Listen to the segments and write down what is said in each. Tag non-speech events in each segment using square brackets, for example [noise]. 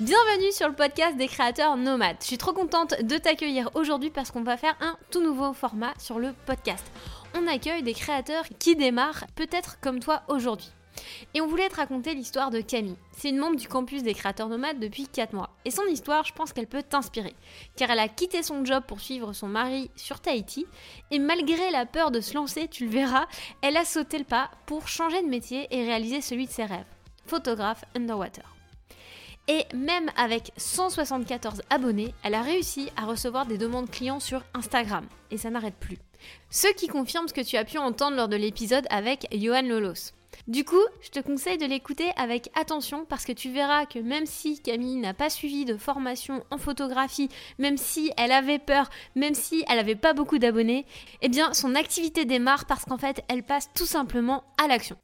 Bienvenue sur le podcast des créateurs nomades. Je suis trop contente de t'accueillir aujourd'hui parce qu'on va faire un tout nouveau format sur le podcast. On accueille des créateurs qui démarrent peut-être comme toi aujourd'hui. Et on voulait te raconter l'histoire de Camille. C'est une membre du campus des créateurs nomades depuis 4 mois. Et son histoire, je pense qu'elle peut t'inspirer. Car elle a quitté son job pour suivre son mari sur Tahiti. Et malgré la peur de se lancer, tu le verras, elle a sauté le pas pour changer de métier et réaliser celui de ses rêves. Photographe underwater. Et même avec 174 abonnés, elle a réussi à recevoir des demandes clients sur Instagram. Et ça n'arrête plus. Ce qui confirme ce que tu as pu entendre lors de l'épisode avec Johan Lolos. Du coup, je te conseille de l'écouter avec attention parce que tu verras que même si Camille n'a pas suivi de formation en photographie, même si elle avait peur, même si elle n'avait pas beaucoup d'abonnés, eh bien son activité démarre parce qu'en fait elle passe tout simplement à l'action.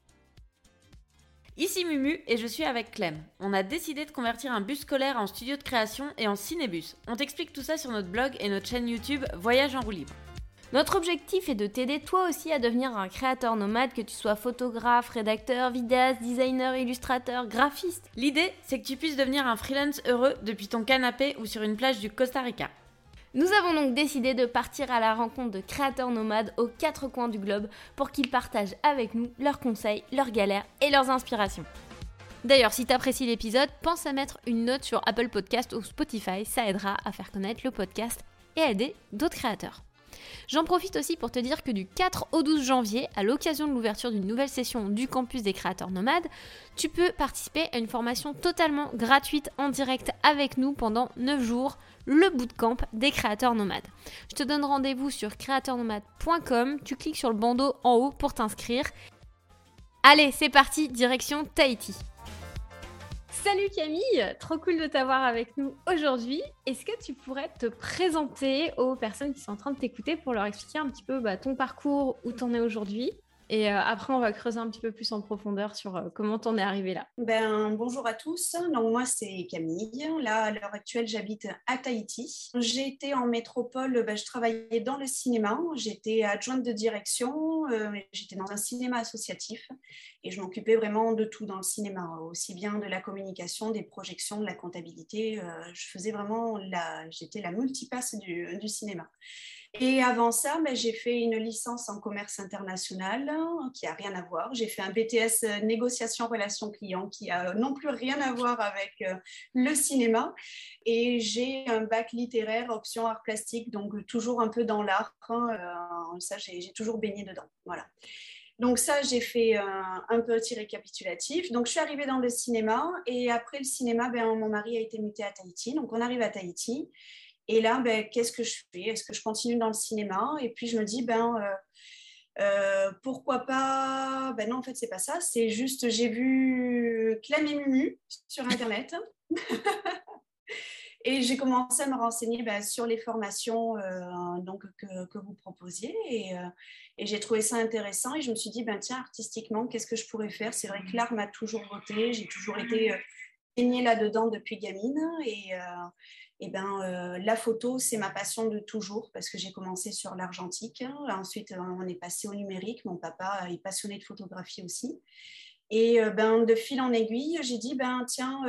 Ici Mumu et je suis avec Clem. On a décidé de convertir un bus scolaire en studio de création et en cinébus. On t'explique tout ça sur notre blog et notre chaîne YouTube Voyage en roue libre. Notre objectif est de t'aider toi aussi à devenir un créateur nomade, que tu sois photographe, rédacteur, vidéaste, designer, illustrateur, graphiste. L'idée, c'est que tu puisses devenir un freelance heureux depuis ton canapé ou sur une plage du Costa Rica. Nous avons donc décidé de partir à la rencontre de créateurs nomades aux quatre coins du globe pour qu'ils partagent avec nous leurs conseils, leurs galères et leurs inspirations. D'ailleurs, si tu apprécies l'épisode, pense à mettre une note sur Apple Podcast ou Spotify, ça aidera à faire connaître le podcast et à aider d'autres créateurs. J'en profite aussi pour te dire que du 4 au 12 janvier, à l'occasion de l'ouverture d'une nouvelle session du campus des créateurs nomades, tu peux participer à une formation totalement gratuite en direct avec nous pendant 9 jours, le bootcamp des créateurs nomades. Je te donne rendez-vous sur créateurnomade.com, tu cliques sur le bandeau en haut pour t'inscrire. Allez, c'est parti, direction Tahiti. Salut Camille, trop cool de t'avoir avec nous aujourd'hui. Est-ce que tu pourrais te présenter aux personnes qui sont en train de t'écouter pour leur expliquer un petit peu bah, ton parcours, où t'en es aujourd'hui? Et euh, après, on va creuser un petit peu plus en profondeur sur euh, comment t'en es arrivé là. Ben, bonjour à tous. Donc, moi, c'est Camille. Là, à l'heure actuelle, j'habite à Tahiti. J'étais en métropole, ben, je travaillais dans le cinéma. J'étais adjointe de direction. Euh, j'étais dans un cinéma associatif et je m'occupais vraiment de tout dans le cinéma, aussi bien de la communication, des projections, de la comptabilité. je faisais vraiment la, j'étais la multipasse du cinéma. Et avant ça, ben, j'ai fait une licence en commerce international hein, qui a rien à voir. J'ai fait un BTS euh, négociation relations clients qui a non plus rien à voir avec euh, le cinéma. Et j'ai un bac littéraire option art plastique, donc toujours un peu dans l'art. Hein, euh, ça, j'ai toujours baigné dedans. Voilà. Donc ça, j'ai fait un, petit récapitulatif. Donc je suis arrivée dans le cinéma et après le cinéma, ben, mon mari a été muté à Tahiti. Donc on arrive à Tahiti et là, ben, qu'est-ce que je fais? Est-ce que je continue dans le cinéma? Et puis je me dis, ben, euh, euh, pourquoi pas? Ben non, en fait, c'est pas ça. C'est juste, j'ai vu Clem et Mumu sur Internet. [laughs] et j'ai commencé à me renseigner ben, sur les formations euh, donc, que, vous proposiez. Et, j'ai trouvé ça intéressant. Et je me suis dit, ben, tiens, artistiquement, qu'est-ce que je pourrais faire? C'est vrai que l'art m'a toujours voté. J'ai toujours été baignée là-dedans depuis gamine. Et eh ben, euh, la photo, c'est ma passion de toujours parce que j'ai commencé sur l'argentique. Ensuite, euh, on est passé au numérique. Mon papa est passionné de photographie aussi. Et euh, ben, de fil en aiguille, j'ai dit, ben, tiens,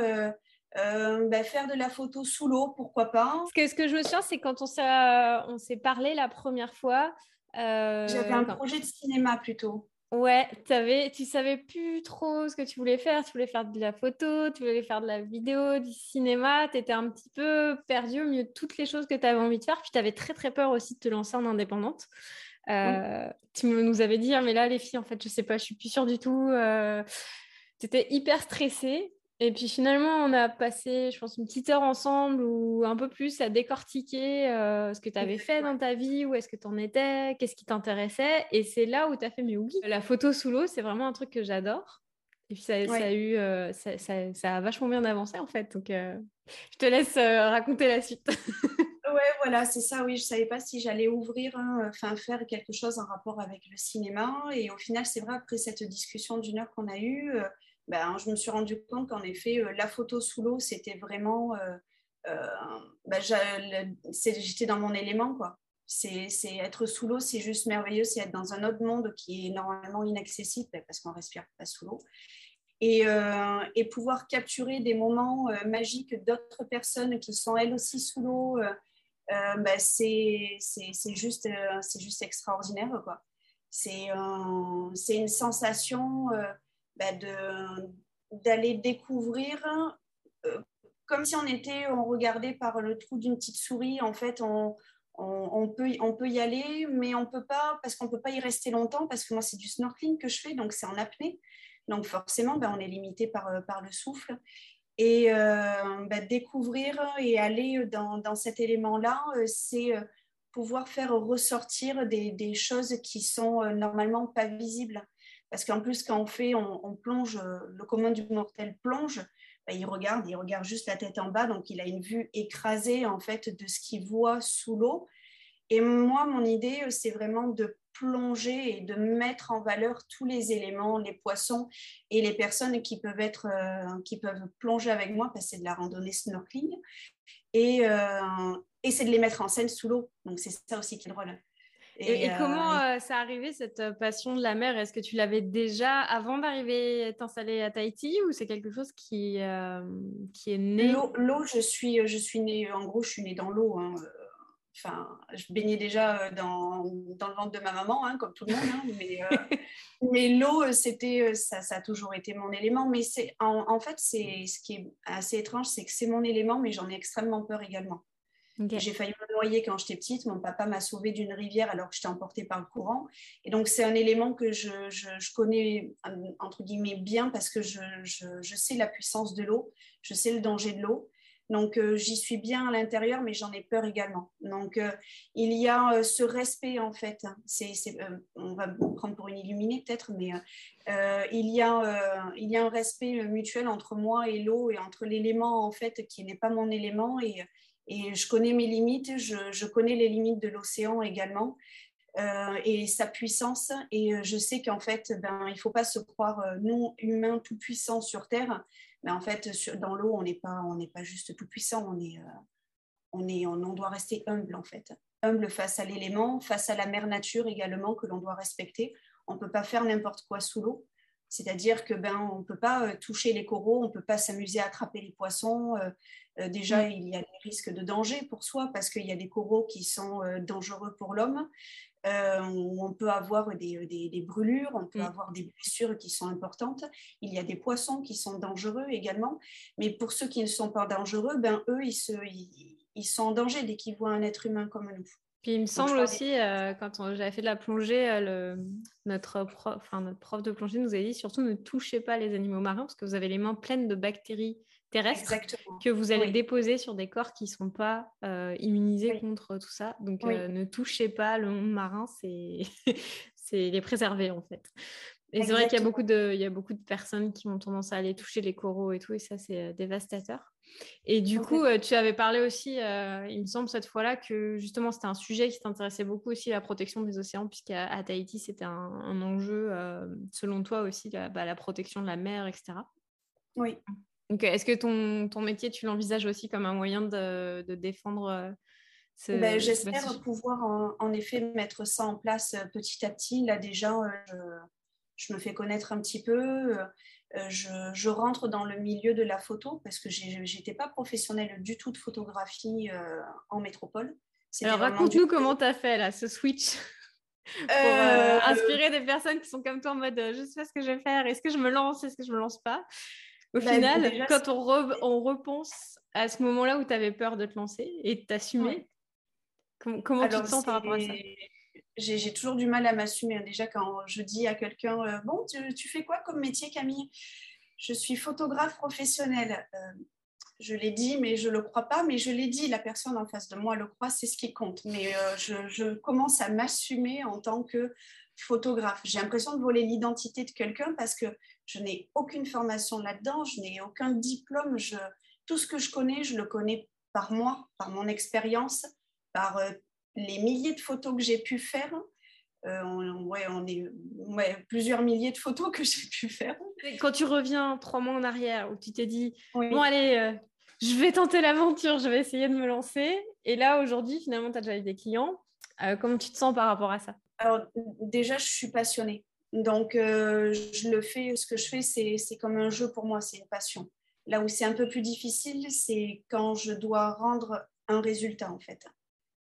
ben, faire de la photo sous l'eau, pourquoi pas? Ce que, ce que je me souviens, c'est quand on s'est parlé la première fois. J'avais un projet de cinéma plutôt. Ouais, avais, tu savais plus trop ce que tu voulais faire. Tu voulais faire de la photo, tu voulais faire de la vidéo, du cinéma. Tu étais un petit peu perdu au milieu de toutes les choses que tu avais envie de faire. Puis tu avais très très peur aussi de te lancer en indépendante. Euh, tu nous avais dit, ah, mais là, les filles, en fait, je sais pas, je suis plus sûre du tout. Euh, tu étais hyper stressée. Et puis finalement, on a passé, je pense, une petite heure ensemble ou un peu plus à décortiquer euh, ce que tu avais fait dans ta vie, où est-ce que tu en étais, qu'est-ce qui t'intéressait. Et c'est là où tu as fait, mais oui, la photo sous l'eau, c'est vraiment un truc que j'adore. Et puis ça, a eu, euh, ça, ça, a vachement bien avancé en fait. Donc euh, je te laisse raconter la suite. [laughs] ouais, voilà, c'est ça. Oui, je savais pas si j'allais ouvrir, hein, enfin faire quelque chose en rapport avec le cinéma. Et au final, c'est vrai après cette discussion d'une heure qu'on a eue ben, je me suis rendu compte qu'en effet, euh, la photo sous l'eau, c'était vraiment. Euh, euh, ben, j'étais dans mon élément, quoi. C'est être sous l'eau, c'est juste merveilleux, c'est être dans un autre monde qui est normalement inaccessible ben, parce qu'on respire pas sous l'eau. et, et pouvoir capturer des moments magiques d'autres personnes qui sont elles aussi sous l'eau. Bah, c'est juste, juste extraordinaire. C'est une sensation bah, d'aller découvrir comme si on était, on regardait par le trou d'une petite souris. En fait, on, peut, on peut y aller, mais on peut pas, parce qu'on peut pas y rester longtemps, parce que moi, c'est du snorkeling que je fais, donc c'est en apnée. Donc forcément, ben, on est limité par, par le souffle. Et euh, ben, découvrir et aller dans, dans cet élément-là, euh, c'est euh, pouvoir faire ressortir des, des, choses qui sont normalement pas visibles. Parce qu'en plus, quand on fait, on, on plonge, le commun du mortel plonge, bah, il regarde, il regarde juste la tête en bas, donc il a une vue écrasée en fait de ce qu'il voit sous l'eau. Et moi, mon idée, euh, c'est vraiment de plonger et de mettre en valeur tous les éléments, les poissons et les personnes qui peuvent être, euh, qui peuvent plonger avec moi, parce que c'est de la randonnée snorkeling. Et, euh, et c'est de les mettre en scène sous l'eau. Donc c'est ça aussi qui est drôle. Et, comment euh, ça arrivé cette euh, passion de la mer? Est-ce que tu l'avais déjà avant d'arriver t'installer à Tahiti ou c'est quelque chose qui, euh, qui est né? L'eau, je suis, je suis née, en gros, je suis née dans l'eau. Hein. Enfin, je baignais déjà dans, dans, le ventre de ma maman, hein, comme tout le monde. Hein, [laughs] mais, mais l'eau, c'était, ça, ça, a toujours été mon élément. Mais c'est, en, en fait, c'est ce qui est assez étrange, c'est que c'est mon élément, mais j'en ai extrêmement peur également. J'ai failli me noyer quand j'étais petite. Mon papa m'a sauvée d'une rivière alors que j'étais emportée par le courant. Et donc, c'est un élément que je, connais, entre guillemets, bien parce que je, sais la puissance de l'eau, je sais le danger de l'eau. Donc, euh, j'y suis bien à l'intérieur, mais j'en ai peur également. Donc, euh, il y a euh, ce respect, en fait. C'est, on va prendre pour une illuminée, peut-être, mais il, y a, il y a un respect mutuel entre moi et l'eau et entre l'élément, en fait, qui n'est pas mon élément et, et je connais mes limites, je, connais les limites de l'océan également. Euh, et sa puissance. Et euh, je sais qu'en fait, ben, il ne faut pas se croire euh, non humain tout puissant sur Terre. Mais en fait, dans l'eau, on n'est pas, pas juste tout puissant. On est, on est, on, doit rester humble en fait, humble face à l'élément, face à la mère nature également que l'on doit respecter. On ne peut pas faire n'importe quoi sous l'eau. C'est-à-dire que ben on peut pas toucher les coraux, on peut pas s'amuser à attraper les poissons, euh, déjà, mm. il y a des risques de danger pour soi parce qu'il y a des coraux qui sont euh, dangereux pour l'homme. Euh, on peut avoir des, brûlures, on peut mm. avoir des blessures qui sont importantes. Il y a des poissons qui sont dangereux également. Mais pour ceux qui ne sont pas dangereux, ben, eux, ils, se, ils, sont en danger dès qu'ils voient un être humain comme nous. Puis il me semble aussi, quand j'avais fait de la plongée, notre, prof, notre prof de plongée nous a dit surtout ne touchez pas les animaux marins parce que vous avez les mains pleines de bactéries terrestres que vous allez déposer sur des corps qui ne sont pas euh, immunisés contre tout ça. Donc, euh, ne touchez pas le monde marin, [laughs] c'est les préserver en fait. Et c'est vrai qu'il y, a beaucoup de, il y a beaucoup de personnes qui ont tendance à aller toucher les coraux et tout, et ça, c'est euh, dévastateur. Et du coup, tu avais parlé aussi, il me semble, cette fois-là, que justement, c'était un sujet qui t'intéressait beaucoup aussi, la protection des océans, puisqu'à Tahiti, c'était un, enjeu, selon toi aussi, la, bah, la protection de la mer, etc. Oui. Donc, est-ce que ton, ton métier, tu l'envisages aussi comme un moyen de, de défendre euh, ce, ben, J'espère pouvoir en, effet mettre ça en place euh, petit à petit. Là déjà, euh, je, je me fais connaître un petit peu. Je, je, rentre dans le milieu de la photo parce que je n'étais pas professionnelle du tout de photographie en métropole. Alors raconte-nous comment tu as fait là, ce switch [laughs] pour inspirer des personnes qui sont comme toi en mode je sais pas ce que je vais faire, est-ce que je me lance, est-ce que je me lance pas? Au bah, final, quand on, on, repense à ce moment-là où tu avais peur de te lancer et de t'assumer, comment tu te sens par rapport à ça? j'ai toujours du mal à m'assumer. Déjà, quand je dis à quelqu'un euh, Bon, tu, fais quoi comme métier, Camille? Je suis photographe professionnelle. Euh, je l'ai dit, mais je ne le crois pas. Mais je l'ai dit, la personne en face de moi le croit, c'est ce qui compte. Mais euh, je, je, commence à m'assumer en tant que photographe. J'ai l'impression de voler l'identité de quelqu'un parce que je n'ai aucune formation là-dedans, je n'ai aucun diplôme. Je, tout ce que je connais, je le connais par moi, par mon expérience, par euh, les milliers de photos que j'ai pu faire. Euh, on, ouais, on est plusieurs milliers de photos que j'ai pu faire. quand tu reviens trois mois en arrière, où tu t'es dit, bon allez, euh, je vais tenter l'aventure, je vais essayer de me lancer. Et là, aujourd'hui, finalement, tu as déjà eu des clients. comment tu te sens par rapport à ça? Alors, déjà, je suis passionnée. Donc, je le fais, ce que je fais, c'est comme un jeu pour moi, c'est une passion. Là où c'est un peu plus difficile, c'est quand je dois rendre un résultat, en fait.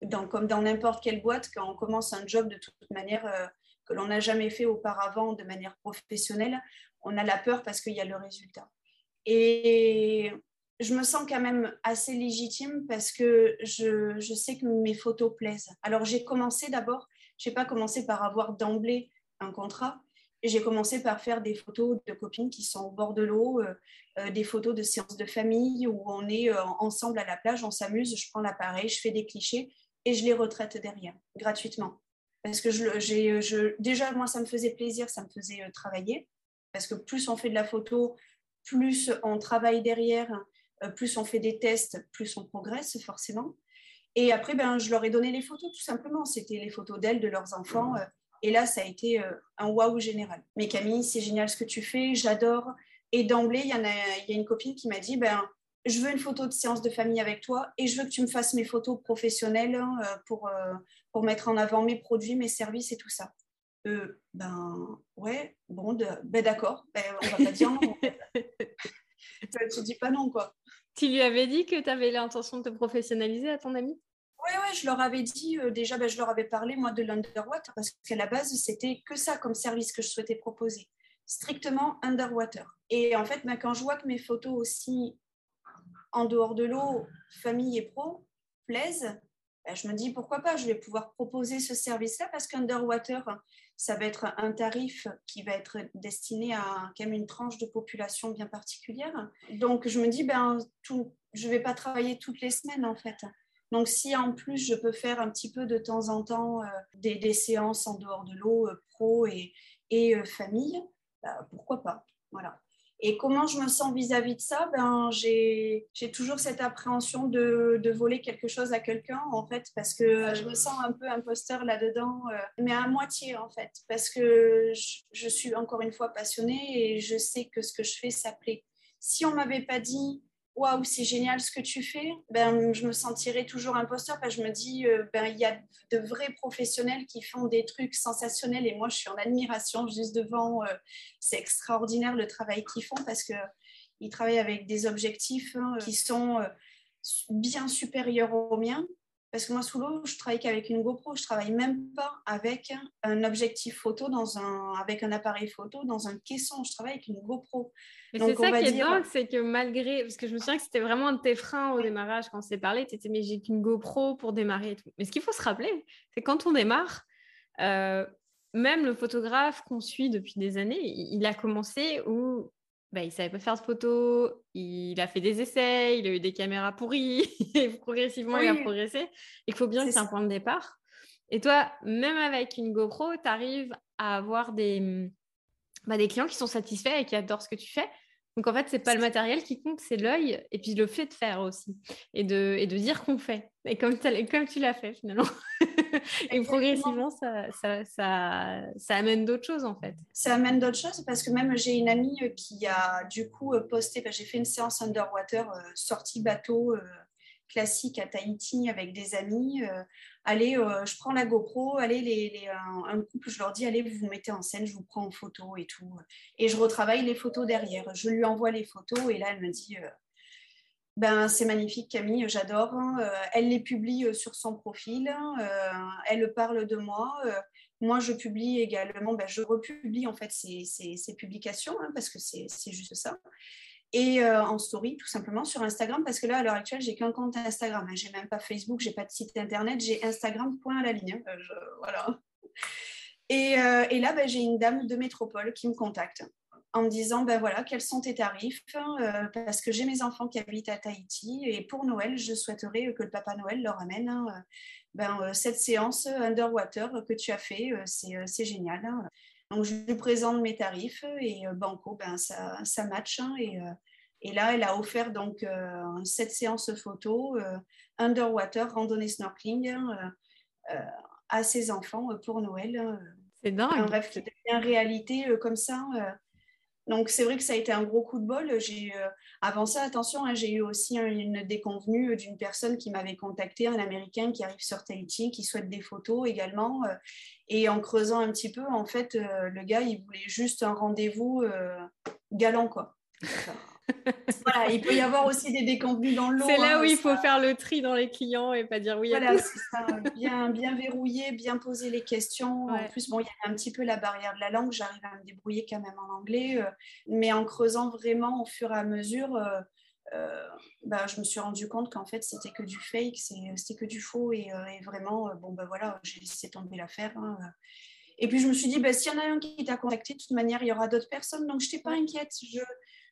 Donc, comme dans n'importe quelle boîte, quand on commence un job de toute manière que l'on n'a jamais fait auparavant de manière professionnelle, on a la peur parce qu'il y a le résultat. Et je me sens quand même assez légitime parce que je, je sais que mes photos plaisent. Alors j'ai commencé d'abord, je n'ai pas commencé par avoir d'emblée un contrat, j'ai commencé par faire des photos de copines qui sont au bord de l'eau, euh, euh, des photos de séances de famille où on est euh, ensemble à la plage, on s'amuse, je prends l'appareil, je fais des clichés et je les retraite derrière, gratuitement. Parce que déjà, moi, ça me faisait plaisir, ça me faisait travailler. Parce que plus on fait de la photo, plus on travaille derrière, plus on fait des tests, plus on progresse forcément. Et après, ben, je leur ai donné les photos tout simplement. C'était les photos d'elles, de leurs enfants. Euh, et là, ça a été euh, un waouh général. Mais Camille, c'est génial ce que tu fais, j'adore. Et d'emblée, il y, a, y a une copine qui m'a dit, ben, je veux une photo de séance de famille avec toi et je veux que tu me fasses mes photos professionnelles hein, pour, pour mettre en avant mes produits, mes services et tout ça. ben ouais, bon, ben d'accord, ben, on va pas dire non. [laughs] tu dis pas non, quoi. Tu lui avais dit que tu avais l'intention de te professionnaliser à ton ami? Oui, ouais, je leur avais dit, euh, déjà, ben, je leur avais parlé, moi, de l'underwater, parce qu'à la base, c'était que ça comme service que je souhaitais proposer, strictement underwater. Et en fait, ben, quand je vois que mes photos aussi, en dehors de l'eau, famille et pro, plaisent, je me dis, pourquoi pas, je vais pouvoir proposer ce service-là, parce qu'underwater, ça va être un tarif qui va être destiné à quand même une tranche de population bien particulière. Donc, je me dis, ben, tout, je ne vais pas travailler toutes les semaines, en fait. Donc, si en plus, je peux faire un petit peu de temps en temps euh, des, séances en dehors de l'eau, euh, pro et, et euh, famille, bah, pourquoi pas Voilà. Et comment je me sens vis-à-vis de ça? Ben, J'ai toujours cette appréhension de, voler quelque chose à quelqu'un, en fait, parce que je me sens un peu imposteur là-dedans, euh, mais à moitié, en fait, parce que je, je, suis encore une fois passionnée et je sais que ce que je fais, ça plaît. Si on m'avait pas dit, waouh, c'est génial ce que tu fais, ben, je me sentirais toujours imposteur parce que je me dis, euh, ben, il y a de vrais professionnels qui font des trucs sensationnels et moi, je suis en admiration juste devant. Euh, c'est extraordinaire le travail qu'ils font parce qu'ils travaillent avec des objectifs hein, qui sont euh, bien supérieurs aux miens. Parce que moi, sous l'eau, je travaille qu'avec une GoPro. Je travaille même pas avec un objectif photo, dans un, avec un appareil photo, dans un caisson. Je travaille avec une GoPro. c'est ça qui est dingue, c'est que malgré. Parce que je me souviens que c'était vraiment un de tes freins au démarrage quand on s'est parlé. Tu étais, mais j'ai qu'une GoPro pour démarrer et tout. Mais ce qu'il faut se rappeler, c'est quand on démarre, euh, même le photographe qu'on suit depuis des années, il a commencé où bah, il savait pas faire de photos, il a fait des essais, il a eu des caméras pourries, [laughs] et progressivement il a progressé. Il faut bien que c'est un point de départ. Et toi, même avec une GoPro, tu arrives à avoir des, bah, des clients qui sont satisfaits et qui adorent ce que tu fais. Donc en fait, c'est pas le matériel qui compte, c'est l'œil et puis le fait de faire aussi et de, et de dire qu'on fait. Et comme, comme tu l'as fait finalement. [laughs] [laughs] et progressivement, ça, amène d'autres choses en fait. Ça amène d'autres choses parce que même j'ai une amie qui a du coup euh, posté, bah, j'ai fait une séance underwater, euh, sortie bateau euh, classique à Tahiti avec des amis allez, euh, je prends la GoPro, allez, les, un, couple, je leur dis, allez, vous vous mettez en scène, je vous prends en photo et tout. Et je retravaille les photos derrière. Je lui envoie les photos et là, elle me dit, euh, ben, c'est magnifique, Camille, j'adore. Hein. Euh, elle les publie sur son profil, elle parle de moi. moi, je publie également, ben, je republie en fait ces, publications hein, parce que c'est juste ça et euh, en story tout simplement sur Instagram parce que là à l'heure actuelle j'ai qu'un compte Instagram, hein. j'ai même pas Facebook, j'ai pas de site internet, j'ai Instagram point à la ligne, hein. euh, voilà. Et, euh, et là ben, j'ai une dame de métropole qui me contacte en me disant ben voilà quels sont tes tarifs parce que j'ai mes enfants qui habitent à Tahiti et pour Noël je souhaiterais que le Papa Noël leur amène hein, ben, cette séance underwater que tu as fait c'est génial donc, je lui présente mes tarifs et euh, Banco, ben, ça, ça match. Hein, et, euh, et, là, elle a offert donc euh, cette séance photo, underwater, randonnée snorkeling, hein, à ses enfants pour Noël. C'est dingue. Un rêve qui devient réalité comme ça. Donc c'est vrai que ça a été un gros coup de bol. J'ai avant ça, attention, hein, j'ai eu aussi une déconvenue d'une personne qui m'avait contacté, un Américain qui arrive sur Tahiti, qui souhaite des photos également. et en creusant un petit peu, en fait, le gars, il voulait juste un rendez-vous galant, quoi voilà, il peut y avoir aussi des déconvenus dans le lot. C'est là hein, où il faut faire le tri dans les clients et pas dire oui à. Ça, bien, bien verrouiller, bien poser les questions. En plus, bon, il y a un petit peu la barrière de la langue. J'arrive à me débrouiller quand même en anglais. Euh, mais en creusant vraiment au fur et à mesure, euh, euh, bah, je me suis rendu compte qu'en fait, c'était que du fake, c'était que du faux. Et, vraiment, bon, ben voilà, j'ai laissé tomber l'affaire. Hein, et puis, je me suis dit, bah, s'il y en a un qui t'a contacté, de toute manière, il y aura d'autres personnes. Donc, je n'étais pas inquiète. Je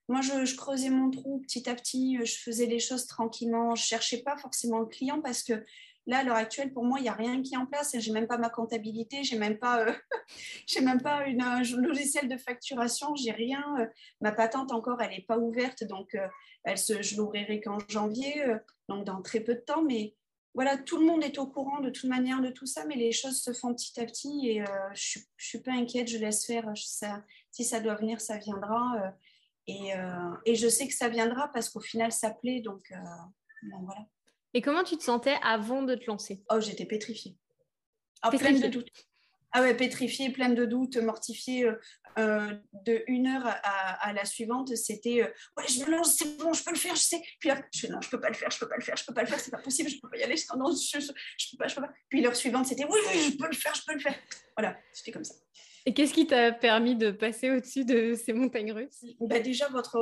moi, je, creusais mon trou petit à petit, euh, je faisais les choses tranquillement, je ne cherchais pas forcément le client parce que là, à l'heure actuelle, pour moi, il n'y a rien qui est en place. Je n'ai même pas ma comptabilité, je n'ai même pas, euh, [laughs] même pas une, un logiciel de facturation, j'ai rien. Euh, ma patente encore, elle n'est pas ouverte, donc elle se, je l'ouvrirai qu'en janvier, donc dans très peu de temps. Mais voilà, tout le monde est au courant de toute manière de tout ça, mais les choses se font petit à petit et je ne suis pas inquiète, je laisse faire. Si ça doit venir, ça viendra. Euh, et, je sais que ça viendra parce qu'au final, ça plaît. Donc, euh, voilà. Et comment tu te sentais avant de te lancer? Oh, j'étais pétrifiée. Oh, pleine de doutes. Ah ouais, pétrifiée, pleine de doutes, mortifiée. Euh, de une heure à, la suivante, c'était ouais, je me lance, c'est bon, je peux le faire, je sais. Puis là, je non, je peux pas le faire, je peux pas le faire, je peux pas le faire, c'est pas possible, je peux pas y aller. Non, je, je, je, peux pas, je peux pas. Puis l'heure suivante, c'était oui, oui, je peux le faire, je peux le faire. Voilà, c'était comme ça. Et qu'est-ce qui t'a permis de passer au-dessus de ces montagnes russes? Bah Déjà, votre,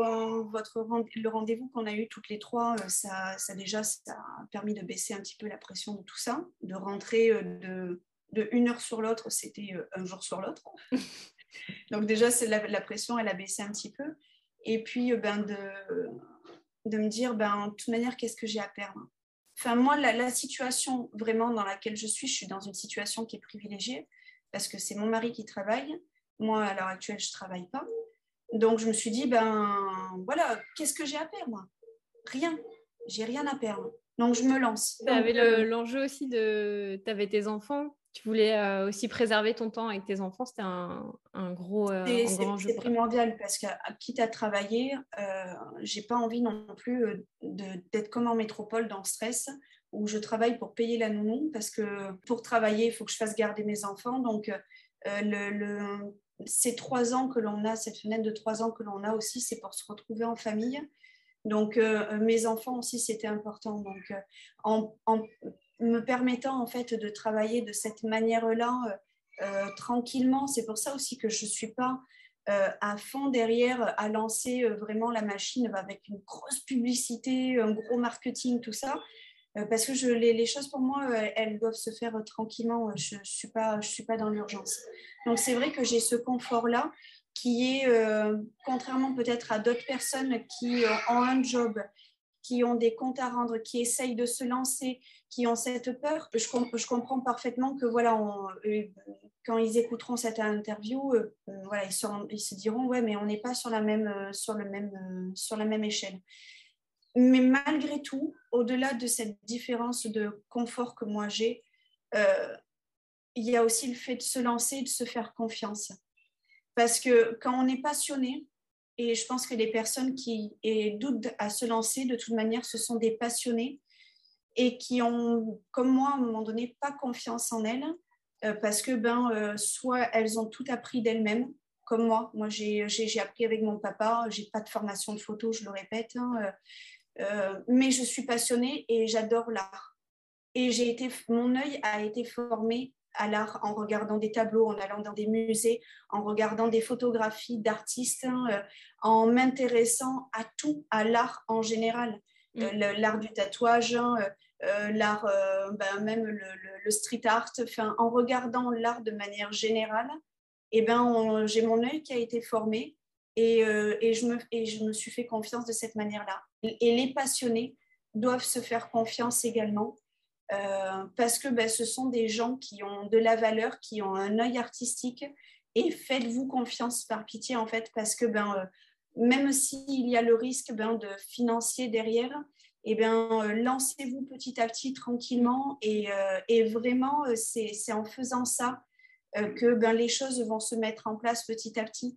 votre, le rendez-vous qu'on a eu toutes les trois, euh, ça, ça, déjà ça a permis de baisser un petit peu la pression de tout ça, de rentrer euh, de, de une heure sur l'autre, c'était euh, un jour sur l'autre. [laughs] Donc déjà, la, la, pression, elle a baissé un petit peu. Et puis, ben, de, de me dire, ben, de toute manière, qu'est-ce que j'ai à perdre? Enfin, moi, la, la situation vraiment dans laquelle je suis, je suis dans une situation qui est privilégiée parce que c'est mon mari qui travaille. Moi, à l'heure actuelle, je ne travaille pas. Donc, je me suis dit, ben voilà, qu'est-ce que j'ai à perdre Rien. J'ai rien à perdre. Donc, je me lance. Tu avais l'enjeu aussi de. Tu avais tes enfants. Tu voulais euh, aussi préserver ton temps avec tes enfants. C'était un, gros, euh, enjeu. C'est primordial parce que, quitte à travailler, euh, j'ai pas envie non plus euh, d'être comme en métropole dans le stress où je travaille pour payer la nounou parce que pour travailler, il faut que je fasse garder mes enfants. Donc, euh, ces trois ans que l'on a, cette fenêtre de trois ans que l'on a aussi, c'est pour se retrouver en famille. Donc, euh, mes enfants aussi, c'était important. Donc, euh, en, me permettant en fait de travailler de cette manière-là, tranquillement, c'est pour ça aussi que je ne suis pas à fond derrière à lancer vraiment la machine avec une grosse publicité, un gros marketing, tout ça. Euh, parce que les, choses pour moi, euh, elles doivent se faire euh, tranquillement. Je ne je suis pas dans l'urgence. Donc c'est vrai que j'ai ce confort-là qui est, contrairement peut-être à d'autres personnes qui ont un job, qui ont des comptes à rendre, qui essayent de se lancer, qui ont cette peur, je, je comprends parfaitement que voilà, quand ils écouteront cette interview, voilà, ils, ils, se diront ouais, mais on n'est pas sur la même, sur le même, sur la même échelle. Mais malgré tout, au-delà de cette différence de confort que moi j'ai, euh, il y a aussi le fait de se lancer et de se faire confiance. Parce que quand on est passionné, et je pense que les personnes qui doutent à se lancer, de toute manière, ce sont des passionnés et qui ont, comme moi, à un moment donné, pas confiance en elles, euh, parce que ben, euh, soit elles ont tout appris d'elles-mêmes, comme moi. Moi, j'ai appris avec mon papa, j'ai pas de formation de photo, je le répète. Hein, mais je suis passionnée et j'adore l'art. Et j'ai été, mon œil a été formé à l'art en regardant des tableaux, en allant dans des musées, en regardant des photographies d'artistes, hein, euh, en m'intéressant à tout, à l'art en général. Euh, mm. l'art du tatouage, hein, l'art, ben, même le, street art, enfin, en regardant l'art de manière générale, eh ben, j'ai mon œil qui a été formé et, et, je me, et je me suis fait confiance de cette manière-là. Et les passionnés doivent se faire confiance également euh, parce que ben, ce sont des gens qui ont de la valeur, qui ont un œil artistique. Et faites-vous confiance par pitié en fait parce que ben, euh, même s'il y a le risque ben, de financier derrière, eh ben, euh, lancez-vous petit à petit tranquillement. Et, et vraiment c'est en faisant ça que ben, les choses vont se mettre en place petit à petit.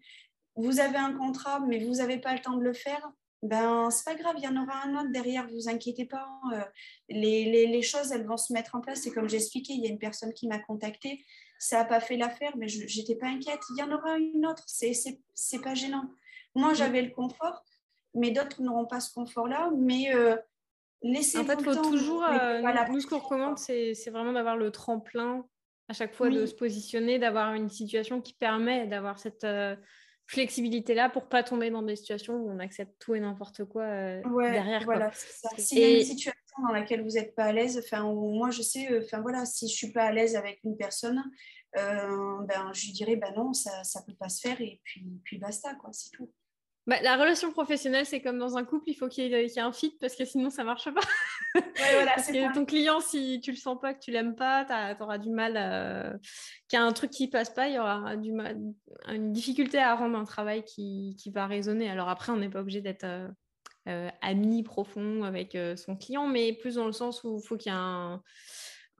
Vous avez un contrat, mais vous n'avez pas le temps de le faire, ben c'est pas grave, il y en aura un autre derrière, vous inquiétez pas. Euh, les, les, choses, elles vont se mettre en place. Et comme j'expliquais, il y a une personne qui m'a contacté, ça n'a pas fait l'affaire, mais je n'étais pas inquiète. Il y en aura une autre, c'est pas gênant. Moi, mm. j'avais le confort, mais d'autres n'auront pas ce confort-là. Mais euh, laissez En fait, toujours. Euh, nous, ce qu'on recommande, c'est vraiment d'avoir le tremplin à chaque fois, de se positionner, d'avoir une situation qui permet d'avoir cette. Euh, flexibilité-là pour pas tomber dans des situations où on accepte tout et n'importe quoi euh, derrière. Voilà, S'il y a une situation dans laquelle vous n'êtes pas à l'aise, enfin, moi je sais, euh, enfin voilà, si je suis pas à l'aise avec une personne, euh, ben, je lui dirais, ben non, ça ne peut pas se faire et puis, puis basta, quoi, c'est tout. Bah, la relation professionnelle, c'est comme dans un couple, il faut qu'il y, ait un fit parce que sinon ça marche pas. [laughs] voilà, parce que ton client, si tu le sens pas, que tu l'aimes pas, tu auras du mal, euh, qu'il y a un truc qui passe pas, il y aura du mal, une difficulté à rendre un travail qui, qui va résonner. Alors après, on n'est pas obligé d'être euh, euh, ami profond avec son client, mais plus dans le sens où il faut qu'il y ait un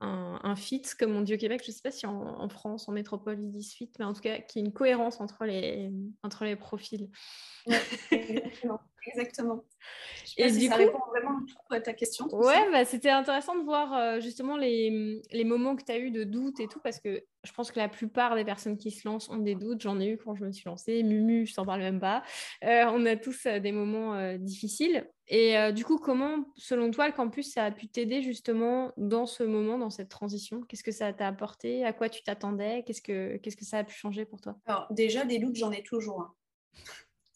un, fit, comme on dit au Québec. Je ne sais pas si en, France, en métropole, ils disent fit, mais en tout cas, qu'il y ait une cohérence entre les, entre les profils. exactement. [laughs] exactement. Et du ça coup, répond vraiment à ta question. Ouais, bah, c'était intéressant de voir euh, justement les, les, moments que tu as eu de doute et tout, parce que je pense que la plupart des personnes qui se lancent ont des doutes. J'en ai eu quand je me suis lancée. Mumu, je t'en parle même pas. Euh, on a tous euh, des moments difficiles. Et du coup, comment, selon toi, le campus, ça a pu t'aider justement dans ce moment, dans cette transition? Qu'est-ce que ça t'a apporté? À quoi tu t'attendais? Qu'est-ce que, qu'est-ce que ça a pu changer pour toi? Alors, déjà, des doutes, j'en ai toujours. Hein.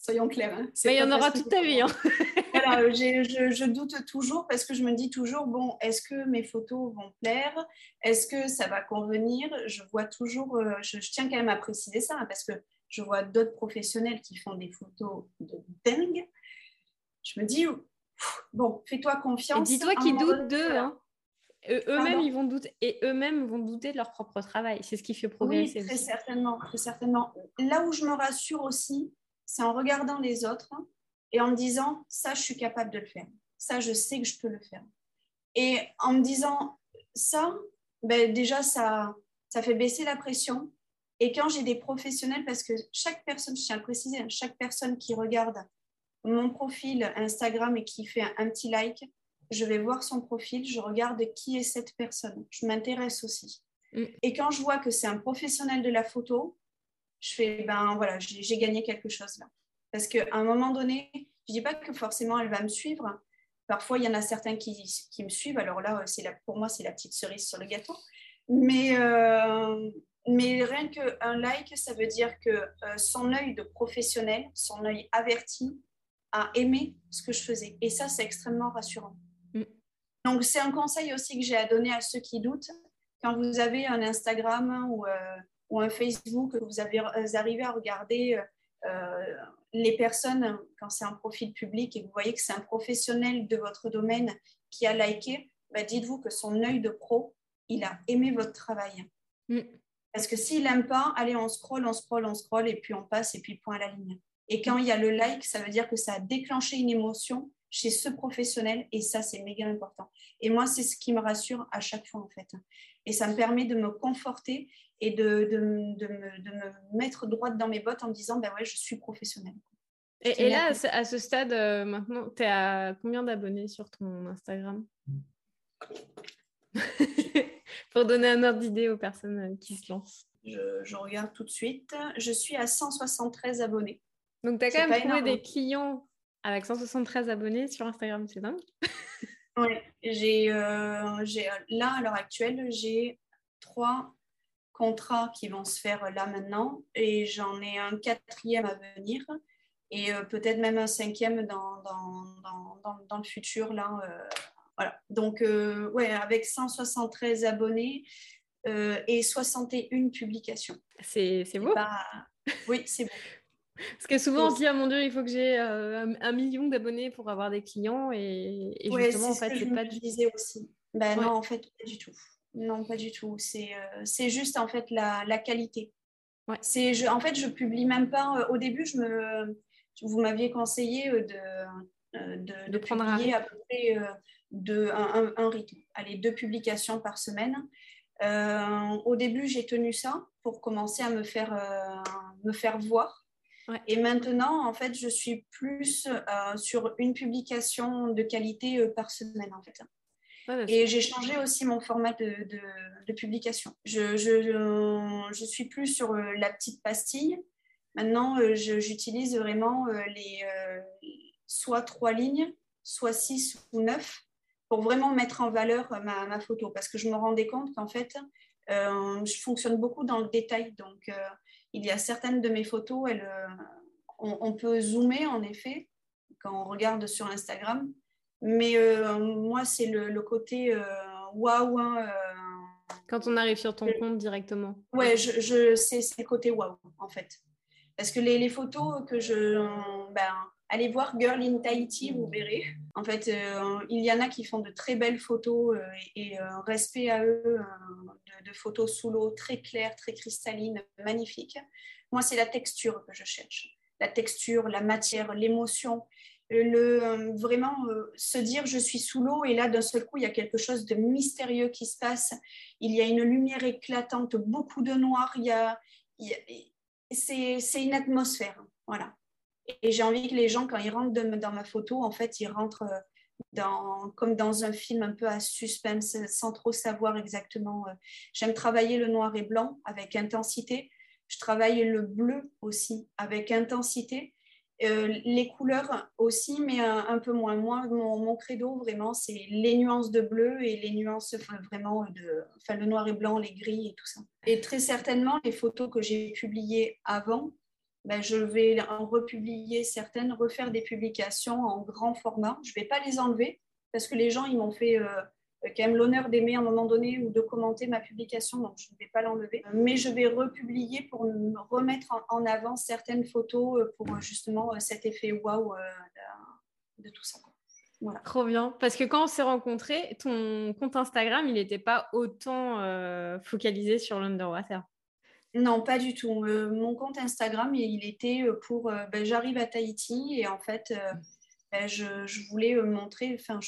Soyons clairs. Hein. Mais il y en aura toute ta vie. Hein. [laughs] voilà, je, je, doute toujours parce que je me dis toujours, bon, est-ce que mes photos vont plaire? Est-ce que ça va convenir? Je vois toujours, euh, je, tiens quand même à préciser ça parce que je vois d'autres professionnels qui font des photos de dingue je me dis, bon, fais-toi confiance. dis-toi qu'ils doutent d'eux. Hein. Eux-mêmes, ils vont douter et eux-mêmes vont douter de leur propre travail. C'est ce qui fait progresser. Oui, très certainement, très certainement. Là où je me rassure aussi, c'est en regardant les autres et en me disant, ça, je suis capable de le faire. Ça, je sais que je peux le faire. Et en me disant ça, ben, déjà, ça, ça fait baisser la pression. Et quand j'ai des professionnels, parce que chaque personne, je tiens à préciser, hein, chaque personne qui regarde mon profil Instagram et qui fait un, petit like, je vais voir son profil, je regarde qui est cette personne. Je m'intéresse aussi. Mm. Et quand je vois que c'est un professionnel de la photo, je fais, ben voilà, j'ai gagné quelque chose là. Parce qu'à un moment donné, je ne dis pas que forcément elle va me suivre. Parfois, il y en a certains qui, qui me suivent. Alors là, la, pour moi, c'est la petite cerise sur le gâteau. Mais, euh, mais rien qu'un like, ça veut dire que euh, son œil de professionnel, son œil averti, à aimer ce que je faisais. Et ça, c'est extrêmement rassurant. Mm. Donc, c'est un conseil aussi que j'ai à donner à ceux qui doutent. Quand vous avez un Instagram ou, euh, ou un Facebook, vous, avez, vous arrivez à regarder euh, les personnes, quand c'est un profil public et que vous voyez que c'est un professionnel de votre domaine qui a liké, bah, dites-vous que son œil de pro, il a aimé votre travail. Mm. Parce que s'il n'aime pas, allez, on scroll, on scroll, on scroll, et puis on passe, et puis point à la ligne. Et quand il y a le like, ça veut dire que ça a déclenché une émotion chez ce professionnel et ça, c'est méga important. Et moi, c'est ce qui me rassure à chaque fois, en fait. Et ça me permet de me conforter et de, de, de, me, de me, mettre droite dans mes bottes en me disant, ben ouais, je suis professionnelle. Et, là, à ce stade, euh, maintenant, tu es à combien d'abonnés sur ton Instagram [laughs] Pour donner un ordre d'idée aux personnes euh, qui se lancent. Je, je, regarde tout de suite. Je suis à 173 abonnés. Donc, tu as quand même trouvé des clients avec 173 abonnés sur Instagram, c'est dingue. oui, j'ai, euh, j'ai, là, à l'heure actuelle, j'ai trois contrats qui vont se faire là maintenant et j'en ai un quatrième à venir et euh, peut-être même un cinquième dans, dans, dans, dans le futur. Là, euh, voilà. Donc, ouais, avec 173 abonnés et 61 publications. C'est, c'est beau. oui, c'est beau. Parce que souvent, on se dit, ah mon Dieu, il faut que j'ai euh, un, million d'abonnés pour avoir des clients. Et, justement, en fait, c'est pas du tout. aussi. Ben non, en fait, pas du tout. Non, pas du tout. C'est euh, juste, en fait, la, la qualité. Ouais. Je, en fait, je publie même pas. Euh, au début, je me, vous m'aviez conseillé de, de, de, prendre publier à peu près de, un, un, rythme. Allez, deux publications par semaine. au début, j'ai tenu ça pour commencer à me faire, me faire voir Et maintenant, en fait, je suis plus sur une publication de qualité par semaine, en fait. Et j'ai changé aussi mon format de, de, publication. Je, je, je, suis plus sur la petite pastille. Maintenant, j'utilise vraiment les, soit trois lignes, soit six ou neuf pour vraiment mettre en valeur ma, ma photo. Parce que je me rendais compte qu'en fait, euh, je fonctionne beaucoup dans le détail. Donc, euh, il y a certaines de mes photos, elles, euh, on, peut zoomer en effet quand on regarde sur Instagram. Mais moi, c'est le, côté waouh. Hein, quand on arrive sur ton compte directement. Ouais, je, je c'est le côté waouh en fait. Parce que les, les photos que je. Ben, allez voir Girl in Tahiti, vous verrez. En fait, euh, il y en a qui font de très belles photos euh, et, euh, respect à eux de, photos sous l'eau très claires, très cristallines, magnifiques. Moi, c'est la texture que je cherche. La texture, la matière, l'émotion. Le, vraiment se dire je suis sous l'eau et là d'un seul coup il y a quelque chose de mystérieux qui se passe il y a une lumière éclatante beaucoup de noir il y a c'est une atmosphère voilà et j'ai envie que les gens, quand ils rentrent dans ma photo, en fait, ils rentrent euh, dans, comme dans un film un peu à suspense, sans trop savoir exactement. Euh. J'aime travailler le noir et blanc avec intensité. Je travaille le bleu aussi avec intensité. Euh, les couleurs aussi, mais un, peu moins. Moi, mon, credo, vraiment, c'est les nuances de bleu et les nuances vraiment de enfin, le noir et blanc, les gris et tout ça. Et très certainement, les photos que j'ai publiées avant, ben, je vais en republier certaines, refaire des publications en grand format. Je ne vais pas les enlever parce que les gens, ils m'ont fait euh, quand même l'honneur d'aimer à un moment donné ou de commenter ma publication, donc je ne vais pas l'enlever. Mais je vais republier pour remettre en avant certaines photos euh, pour justement euh, cet effet waouh de, tout ça. Voilà. Trop bien. Parce que quand on s'est rencontrés, ton compte Instagram, il n'était pas autant focalisé sur l'underwater. Non, pas du tout. Euh, mon compte Instagram, il était euh, pour euh, ben, j'arrive à Tahiti et en fait, ben, je, voulais montrer enfin,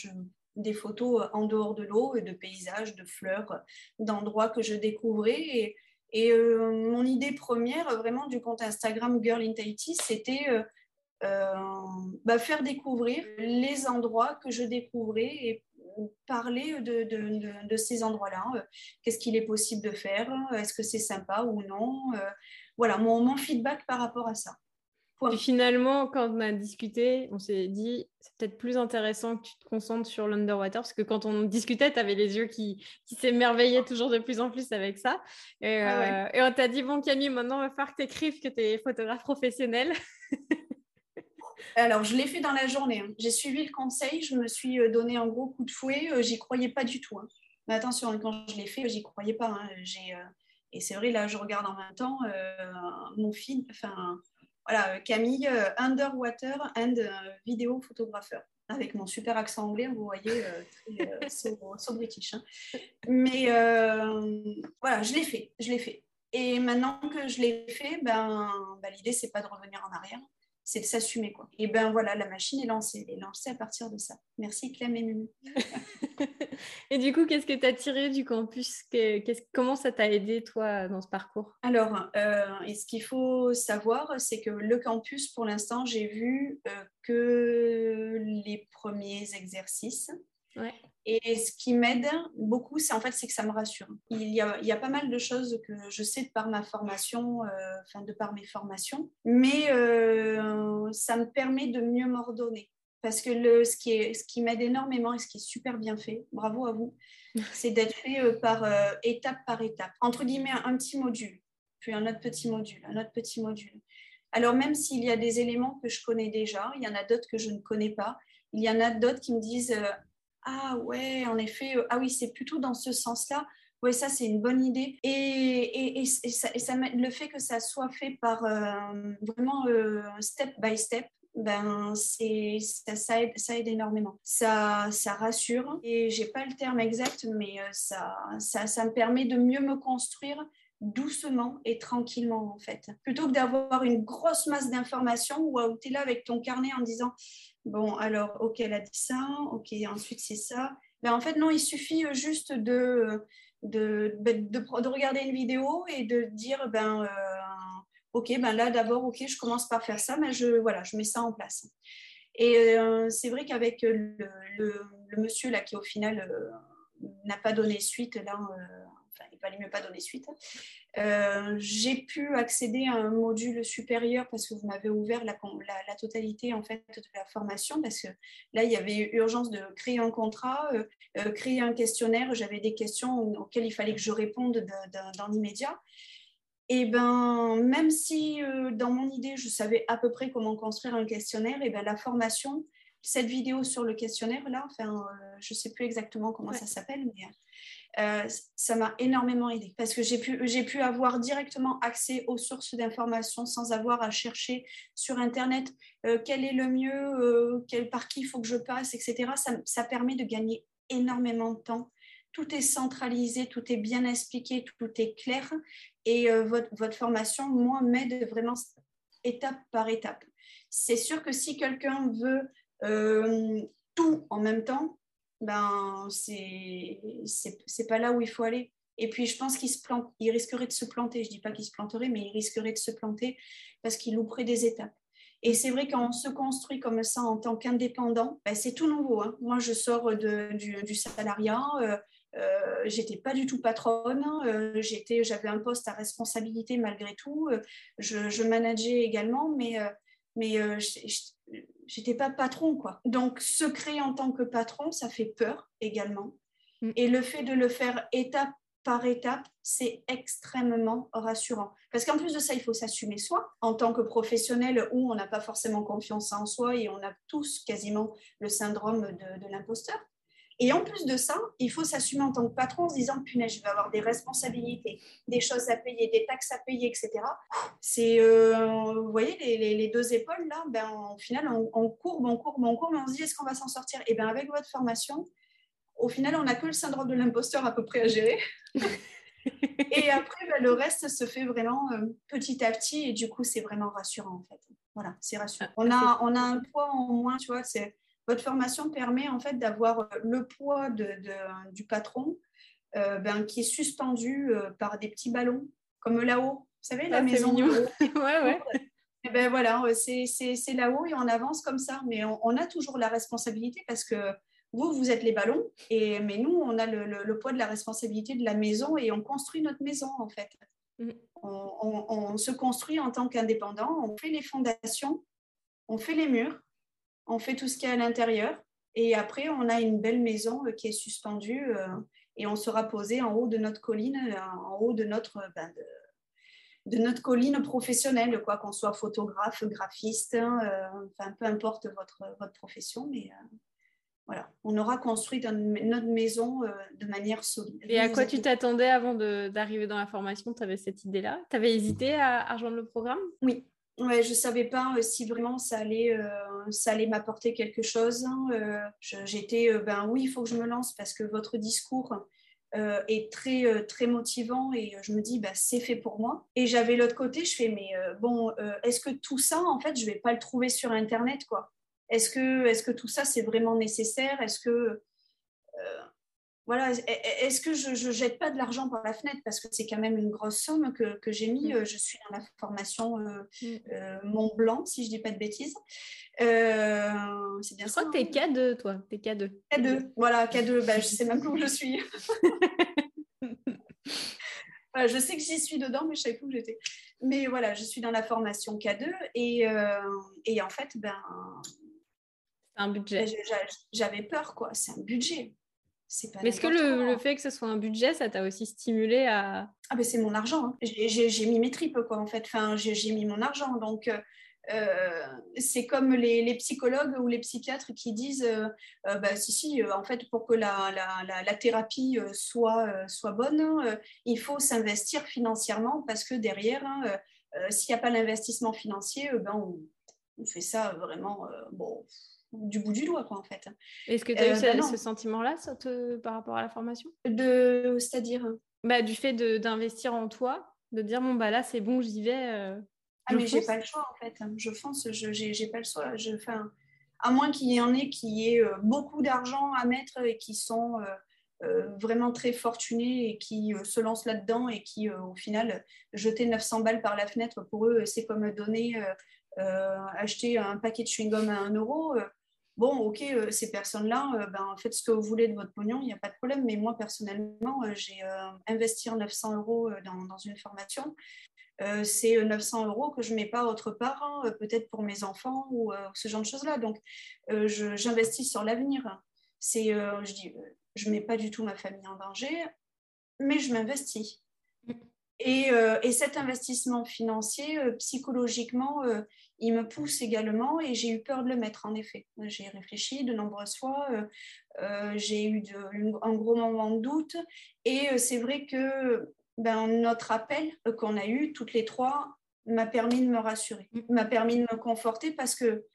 des photos en dehors de l'eau et de paysages, de fleurs, d'endroits que je découvrais. Et, mon idée première vraiment du compte Instagram Girl in Tahiti, c'était ben, faire découvrir les endroits que je découvrais et parler de, ces endroits-là. Euh, qu'est-ce qu'il est possible de faire? Est-ce que c'est sympa ou non? Euh, Voilà, mon, feedback par rapport à ça. Et finalement, quand on a discuté, on s'est dit, c'est peut-être plus intéressant que tu te concentres sur l'underwater, parce que quand on discutait, tu avais les yeux qui, qui s'émerveillaient toujours de plus en plus avec ça. Et, ah euh, et on t'a dit, bon Camille, maintenant, il va falloir que tu écrives que tu es photographe professionnel. [laughs] Alors, je l'ai fait dans la journée. Hein. J'ai suivi le conseil, je me suis euh, donné un gros coup de fouet. Euh, j'y croyais pas du tout. Hein. Mais attention, hein, quand je l'ai fait, j'y croyais pas. J'ai, euh, et c'est vrai, là, je regarde en même temps mon film, enfin, voilà, Camille, Underwater and vidéo photographeur, avec mon super accent anglais, vous voyez, très [laughs] so, british. Mais voilà, je l'ai fait, je l'ai fait. Et maintenant que je l'ai fait, ben, ben l'idée, c'est pas de revenir en arrière c'est de s'assumer. Quoi. Et ben voilà, la machine est lancée. Elle est lancée à partir de ça. Merci Clem et Mimi. [laughs] et du coup, qu'est-ce que tu as tiré du campus? Comment ça t'a aidé, toi, dans ce parcours? Alors, euh, et ce qu'il faut savoir, c'est que le campus, pour l'instant, j'ai vu euh, que les premiers exercices. Ouais. Et ce qui m'aide beaucoup, c'est en fait, c'est que ça me rassure. Il y, a, il y, a, pas mal de choses que je sais de par ma formation, euh, enfin de par mes formations, mais euh, ça me permet de mieux m'ordonner. Parce que le, ce qui, est, ce qui m'aide énormément et ce qui est super bien fait, bravo à vous, [laughs] c'est d'être fait euh, par étape par étape. Entre guillemets, un, petit module, puis un autre petit module, un autre petit module. Alors même s'il y a des éléments que je connais déjà, il y en a d'autres que je ne connais pas, il y en a d'autres qui me disent ah ouais, en effet, euh, ah oui, c'est plutôt dans ce sens-là. Oui, ça, c'est une bonne idée. Et, et, ça, le fait que ça soit fait par euh, vraiment euh, step by step, ben, ça, aide, ça aide énormément. Ça, ça rassure. Et j'ai pas le terme exact, mais ça, ça, ça me permet de mieux me construire doucement et tranquillement en fait. Plutôt que d'avoir une grosse masse d'informations où, tu es là avec ton carnet en disant Bon, alors, ok, elle a dit ça, ok, ensuite c'est ça. Ben, en fait, non, il suffit euh, juste de, de, ben, de, de, regarder une vidéo et de dire, ben, euh, ok, ben là d'abord, ok, je commence par faire ça, mais je, voilà, je mets ça en place. Et c'est vrai qu'avec le, le, monsieur là qui au final n'a pas donné suite, là, enfin, il valait mieux pas donner suite, euh, j'ai pu accéder à un module supérieur parce que vous m'avez ouvert la, totalité en fait de la formation parce que là il y avait urgence de créer un contrat, euh, euh, créer un questionnaire. J'avais des questions auxquelles il fallait que je réponde dans l'immédiat. Et ben même si dans mon idée je savais à peu près comment construire un questionnaire, et ben la formation, cette vidéo sur le questionnaire là, enfin je sais plus exactement comment ça s'appelle, mais euh, ça m'a énormément aidé parce que j'ai pu, j'ai pu avoir directement accès aux sources d'informations sans avoir à chercher sur Internet euh, quel est le mieux, euh, quel, par qui il faut que je passe, etc. Ça, ça, permet de gagner énormément de temps. Tout est centralisé, tout est bien expliqué, tout est clair. Et votre, votre formation, moi, m'aide vraiment étape par étape. C'est sûr que si quelqu'un veut tout en même temps, ben c'est pas là où il faut aller. Et puis je pense qu'il il risquerait de se planter. Je dis pas qu'il se planterait, mais il risquerait de se planter parce qu'il louperait des étapes. Et c'est vrai quand se construit comme ça en tant qu'indépendant, ben c'est tout nouveau. Hein. Moi, je sors de, du, du, salariat. Euh, euh, j'étais pas du tout patronne, euh, j'avais un poste à responsabilité malgré tout. Euh, je, je manageais également, mais mais euh, j'étais pas patron quoi. Donc se créer en tant que patron, ça fait peur également. Mm. Et le fait de le faire étape par étape, c'est extrêmement rassurant. Parce qu'en plus de ça, il faut s'assumer soi en tant que professionnel où on n'a pas forcément confiance en soi et on a tous quasiment le syndrome de l'imposteur. Et en plus de ça, il faut s'assumer en tant que patron en se disant, punaise, je vais avoir des responsabilités, des choses à payer, des taxes à payer, etc. C'est, euh, vous voyez, les, deux épaules, là, ben, au final, on, courbe, on courbe, on courbe, mais on se dit, est-ce qu'on va s'en sortir? Et bien, avec votre formation, au final, on n'a que le syndrome de l'imposteur à peu près à gérer. [laughs] et après, ben, le reste se fait vraiment euh, petit à petit, et du coup, c'est vraiment rassurant, en fait. Voilà, c'est rassurant. On a, on a un poids en moins, tu vois, c'est votre formation permet en fait d'avoir euh, le poids de, du patron euh, ben, qui est suspendu euh, par des petits ballons, comme là-haut. Vous savez, la ah, maison. [laughs] ouais, ouais. Et ben voilà, c'est là-haut et on avance comme ça. Mais on, a toujours la responsabilité parce que vous, vous êtes les ballons, et, mais nous, on a le, le, poids de la responsabilité de la maison et on construit notre maison en fait. Mm. On, on, se construit en tant qu'indépendant, on fait les fondations, on fait les murs, on fait tout ce qu'il y a à l'intérieur. Et après, on a une belle maison euh, qui est suspendue euh, et on sera posé en haut de notre colline, euh, en haut de notre, ben, de, notre colline professionnelle, quoi qu'on soit photographe, graphiste, hein, enfin peu importe votre, votre profession, mais voilà, on aura construit notre maison de manière solide. Et à quoi tu t'attendais avant d'arriver dans la formation? Tu avais cette idée-là? Tu avais hésité à, à rejoindre le programme? Oui, Ouais, je ne savais pas euh, si vraiment ça allait, euh, ça allait m'apporter quelque chose. Hein, euh, j'étais, ben oui, il faut que je me lance parce que votre discours est très, très motivant et je me dis, bah, c'est fait pour moi. Et j'avais l'autre côté, je fais, mais bon, est-ce que tout ça, en fait, je ne vais pas le trouver sur Internet, quoi? Est-ce que, est -ce que tout ça, c'est vraiment nécessaire? Est-ce que voilà, est-ce que je ne jette pas de l'argent par la fenêtre parce que c'est quand même une grosse somme que, que j'ai mis. Euh, je suis dans la formation euh, euh, Mont Blanc, si je ne dis pas de bêtises. c'est bien je crois que tu es K2, toi. Tu es K2. K2, voilà, K2. [laughs] Bah, je ne sais même plus où je suis. [laughs] je sais que j'y suis dedans, mais je ne savais plus où j'étais. Mais voilà, je suis dans la formation K2 et, et en fait, ben. C'est un budget. J'avais peur, quoi. C'est un budget. Mais est-ce que le, fait que ce soit un budget, ça t'a aussi stimulé à... Ah ben c'est mon argent. Hein. J'ai mis mes tripes, quoi, en fait. Enfin, j'ai mis mon argent. Donc, euh, euh, c'est comme les, psychologues ou les psychiatres qui disent, euh, bah, si, si, en fait, pour que la, la, la, thérapie soit, soit bonne, il faut s'investir financièrement parce que derrière, hein, s'il n'y a pas l'investissement financier, ben, on, on, fait ça vraiment... bon du bout du doigt, quoi, en fait. Est-ce que tu as eu euh, bah ce sentiment-là par rapport à la formation? De... C'est-à-dire? Bah, Du fait d'investir en toi, de dire, bon, bah là, c'est bon, j'y vais. Euh, ah, mais j'ai pas le choix, en fait. Je fonce, je j'ai pas le choix. Je, à moins qu'il y en ait qui aient euh, beaucoup d'argent à mettre et qui sont vraiment très fortunés et qui se lancent là-dedans et qui, au final, jeter 900 balles par la fenêtre, pour eux, c'est comme donner, acheter un paquet de chewing-gum à 1 euro bon, ok, euh, ces personnes-là, euh, ben, faites ce que vous voulez de votre pognon, il n'y a pas de problème. Mais moi, personnellement, euh, j'ai investi 900 euros dans, une formation. c'est 900 euros que je ne mets pas autre part, hein, peut-être pour mes enfants ou ce genre de choses-là. Donc, j'investis sur l'avenir. C'est, je dis, je ne mets pas du tout ma famille en danger, mais je m'investis. Et, et, cet investissement financier, psychologiquement, il me pousse également et j'ai eu peur de le mettre, en effet. J'ai réfléchi de nombreuses fois, euh, euh, j'ai eu un gros moment de doute et euh, c'est vrai que ben, notre appel qu'on a eu toutes les trois m'a permis de me rassurer, mm. m'a permis de me conforter parce que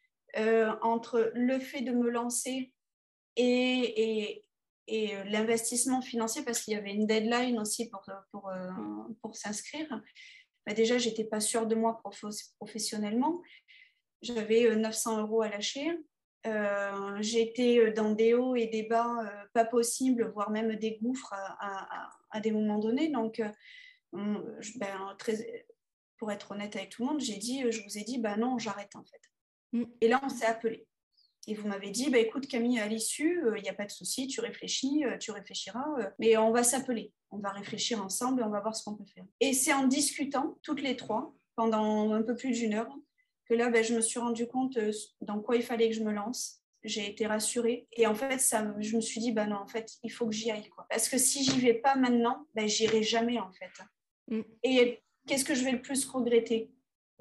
entre le fait de me lancer et, et, l'investissement financier, parce qu'il y avait une deadline aussi pour, pour, pour s'inscrire, bah, déjà, je n'étais pas sûre de moi professionnellement. J'avais 900 euh, euros à lâcher. Euh, J'étais euh, dans des hauts et des bas pas possibles, voire même des gouffres à, des moments donnés. Donc, ben, pour être honnête avec tout le monde, j'ai dit, je vous ai dit, bah non, j'arrête en fait. Mm. Et là, on s'est appelé. Et vous m'avez dit, bah, écoute Camille, à l'issue, il n'y a pas de souci, tu réfléchis, tu réfléchiras, mais on va s'appeler on va réfléchir ensemble et on va voir ce qu'on peut faire. Et c'est en discutant, toutes les trois, pendant un peu plus d'une heure, que là, ben, je me suis rendu compte euh, dans quoi il fallait que je me lance. J'ai été rassurée. Et en fait, ça, je me suis dit, bah non, en fait, il faut que j'y aille. Quoi. Parce que si j'y vais pas maintenant, ben, j'irai jamais, en fait. Mm. Et qu'est-ce que je vais le plus regretter?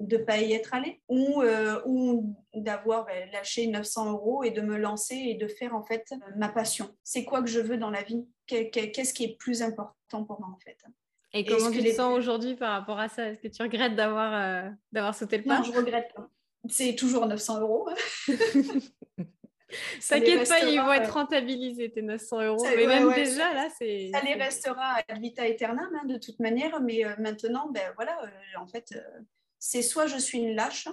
De ne pas y être allé ou, euh, ou d'avoir ben, lâché 900 euros et de me lancer et de faire en fait ma passion. C'est quoi que je veux dans la vie? Qu'est-ce qui est plus important pour moi en fait? Et comment tu te sens aujourd'hui par rapport à ça? Est-ce que tu regrettes d'avoir euh, d'avoir sauté le pas? Non, je regrette pas. C'est toujours 900 euros. [laughs] T'inquiète pas, ils vont être euh, rentabilisés tes 900 euros. mais même déjà, là, c'est. Ça les restera à vita aeternam, hein, de toute manière. Mais maintenant, ben voilà, en fait, c'est soit je suis une lâche,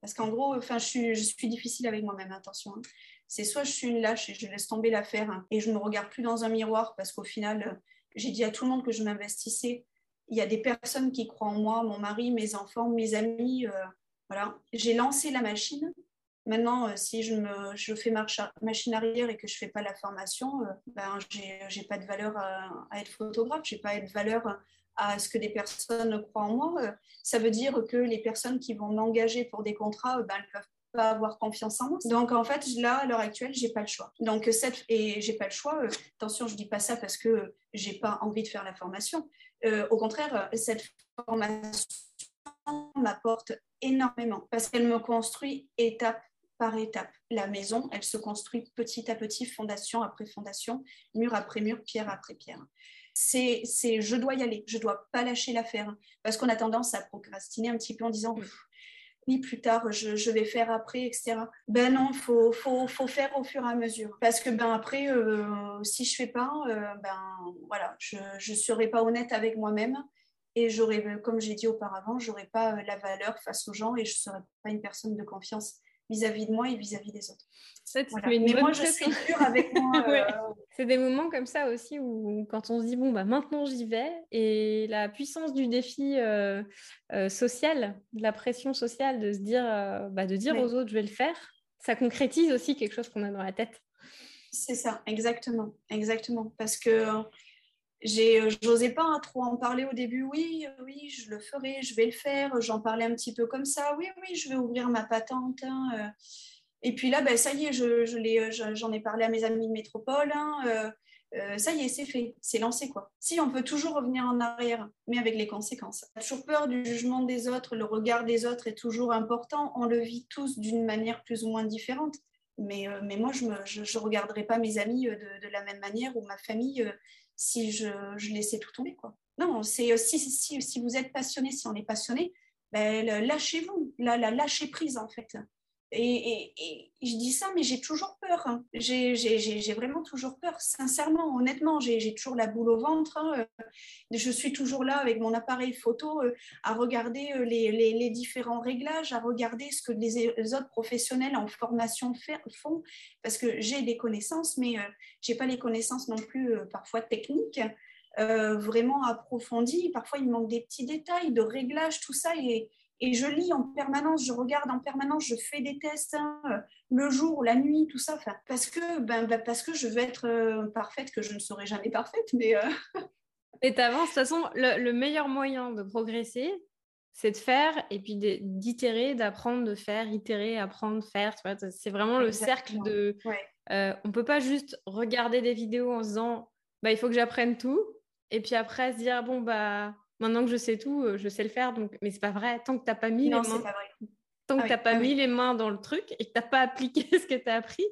parce qu'en gros, enfin, je suis, difficile avec moi-même, attention. Hein. C'est soit je suis une lâche et je laisse tomber l'affaire hein, et je ne me regarde plus dans un miroir parce qu'au final, euh, j'ai dit à tout le monde que je m'investissais. Il y a des personnes qui croient en moi, mon mari, mes enfants, mes amis. Euh, voilà, j'ai lancé la machine. Maintenant, euh, si je, fais machine arrière et que je ne fais pas la formation, ben, je n'ai pas de valeur à, à être photographe, je n'ai pas de valeur à ce que des personnes croient en moi, euh, ça veut dire que les personnes qui vont m'engager pour des contrats, euh, ben, elles ne peuvent pas avoir confiance en moi. Donc en fait, là, à l'heure actuelle, j'ai pas le choix. Donc cette et j'ai pas le choix. Euh, attention, je dis pas ça parce que j'ai pas envie de faire la formation. au contraire, cette formation m'apporte énormément parce qu'elle me construit étape par étape. La maison, elle se construit petit à petit, fondation après fondation, mur après mur, pierre après pierre c'est, c'est je dois y aller, je dois pas lâcher l'affaire. Parce qu'on a tendance à procrastiner un petit peu en disant oui, plus tard, je, vais faire après, etc. Ben non, il faut, faut, faut, faire au fur et à mesure. Parce que ben après, euh, si je fais pas, euh, ben voilà, je ne serai pas honnête avec moi-même. Et j'aurais, comme j'ai dit auparavant, j'aurais pas la valeur face aux gens et je ne serais pas une personne de confiance vis-à-vis de moi et vis-à-vis des autres. Mais moi, je suis dure avec moi. [laughs] Euh, c'est des moments comme ça aussi où quand on se dit, bon, bah, maintenant j'y vais, et la puissance du défi euh, euh, social, de la pression sociale, de se dire, bah, de dire aux autres, je vais le faire, ça concrétise aussi quelque chose qu'on a dans la tête. C'est ça, exactement, exactement. Parce que euh, j'osais pas trop en parler au début. Oui, oui, je le ferai, je vais le faire. J'en parlais un petit peu comme ça. Oui, oui, je vais ouvrir ma patente. Hein, euh. Et puis là, ben, ça y est, je, je j'en ai parlé à mes amis de métropole. Hein, euh, ça y est, c'est fait, c'est lancé quoi. Si on peut toujours revenir en arrière, mais avec les conséquences. Toujours peur du jugement des autres, le regard des autres est toujours important. On le vit tous d'une manière plus ou moins différente. Mais, mais moi, je ne regarderai pas mes amis de, la même manière ou ma famille si je, laissais tout tomber. Quoi. Non, c'est euh, si, si, si, vous êtes passionné, si on est passionné, ben, lâchez-vous, la, la, lâchez prise en fait. Et, je dis ça, mais j'ai toujours peur. Hein. J'ai vraiment toujours peur, sincèrement, honnêtement. J'ai toujours la boule au ventre. Hein. Je suis toujours là avec mon appareil photo euh, à regarder euh, les, différents réglages, à regarder ce que les, autres professionnels en formation font, parce que j'ai des connaissances, mais euh, je n'ai pas les connaissances non plus parfois techniques. vraiment approfondies. Parfois, il manque des petits détails de réglage, tout ça. Et je lis en permanence, je regarde en permanence, je fais des tests hein, le jour, la nuit, tout ça, parce que, ben, ben, parce que je veux être euh, parfaite, que je ne serai jamais parfaite, mais... Euh... [laughs] Et t'avances, de toute façon, le, meilleur moyen de progresser, c'est de faire et puis d'itérer, d'apprendre, de faire, itérer, apprendre, faire. C'est vraiment le cercle de... Euh, on ne peut pas juste regarder des vidéos en se disant, bah, il faut que j'apprenne tout, et puis après se dire, bon, bah Maintenant que je sais tout, euh, je sais le faire. Donc, mais c'est pas vrai. Tant que tu n'as pas mis les mains. Tant que ah pas ah mis les mains dans le truc et que tu n'as pas [laughs] appliqué ce que tu as appris,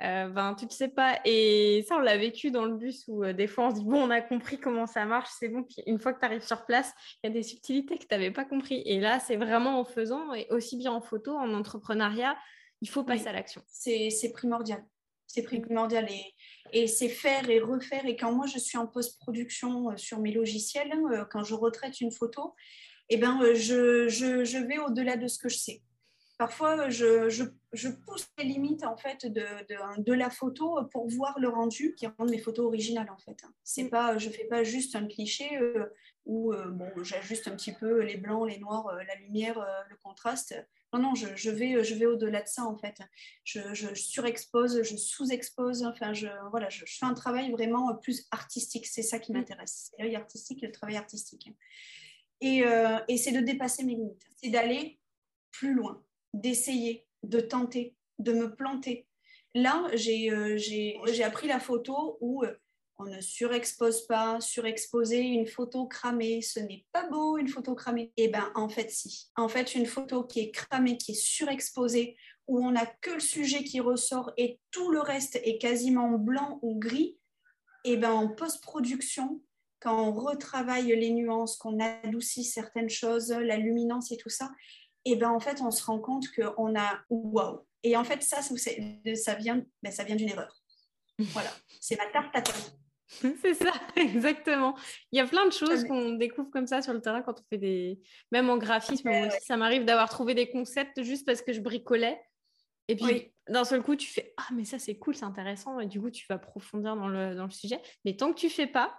euh, ben, tu ne sais pas. Et ça, on l'a vécu dans le bus où euh, des fois, on se dit, bon, on a compris comment ça marche, c'est bon. Puis une fois que tu arrives sur place, il y a des subtilités que tu n'avais pas compris. Et là, c'est vraiment en faisant, et aussi bien en photo, en entrepreneuriat, il faut passer à l'action. C'est primordial. C'est primordial. Et, et c'est faire et refaire. Et quand moi, je suis en post-production euh, sur mes logiciels, hein, euh, quand je retraite une photo, eh ben, euh, je, je, je vais au-delà de ce que je sais. Parfois, je, je, pousse les limites en fait de, de, de, la photo pour voir le rendu qui rend mes photos originales en fait. C'est mm. pas, je fais pas juste un cliché où bon, j'ajuste un petit peu les blancs, les noirs, la lumière, le contraste. Non, non, je, vais, je vais au-delà de ça en fait. Je, surexpose, je sous-expose. Enfin, je, voilà, je, fais un travail vraiment plus artistique. C'est ça qui mm. m'intéresse. C'est l'œil artistique, le travail artistique. Et, euh, et c'est de dépasser mes limites. C'est d'aller plus loin, d'essayer, de tenter, de me planter. Là, j'ai euh, appris la photo où euh, on ne surexpose pas, surexposer une photo cramée, ce n'est pas beau une photo cramée. Eh bien, en fait, si. En fait, une photo qui est cramée, qui est surexposée, où on n'a que le sujet qui ressort et tout le reste est quasiment blanc ou gris, eh bien, en post-production, quand on retravaille les nuances, qu'on adoucit certaines choses, la luminance et tout ça, eh ben en fait, on se rend compte qu'on a waouh. Et en fait, ça, ça vient, ben, ça vient d'une erreur. Voilà, c'est ma tarte à [laughs] C'est ça, [laughs] exactement. Il y a plein de choses qu'on découvre comme ça sur le terrain quand on fait des. Même en graphisme, ça m'arrive d'avoir trouvé des concepts juste parce que je bricolais. Et puis, d'un seul coup, tu fais Ah, mais ça, c'est cool, c'est intéressant. Et du coup, tu vas approfondir dans le, dans le sujet. Mais tant que tu fais pas,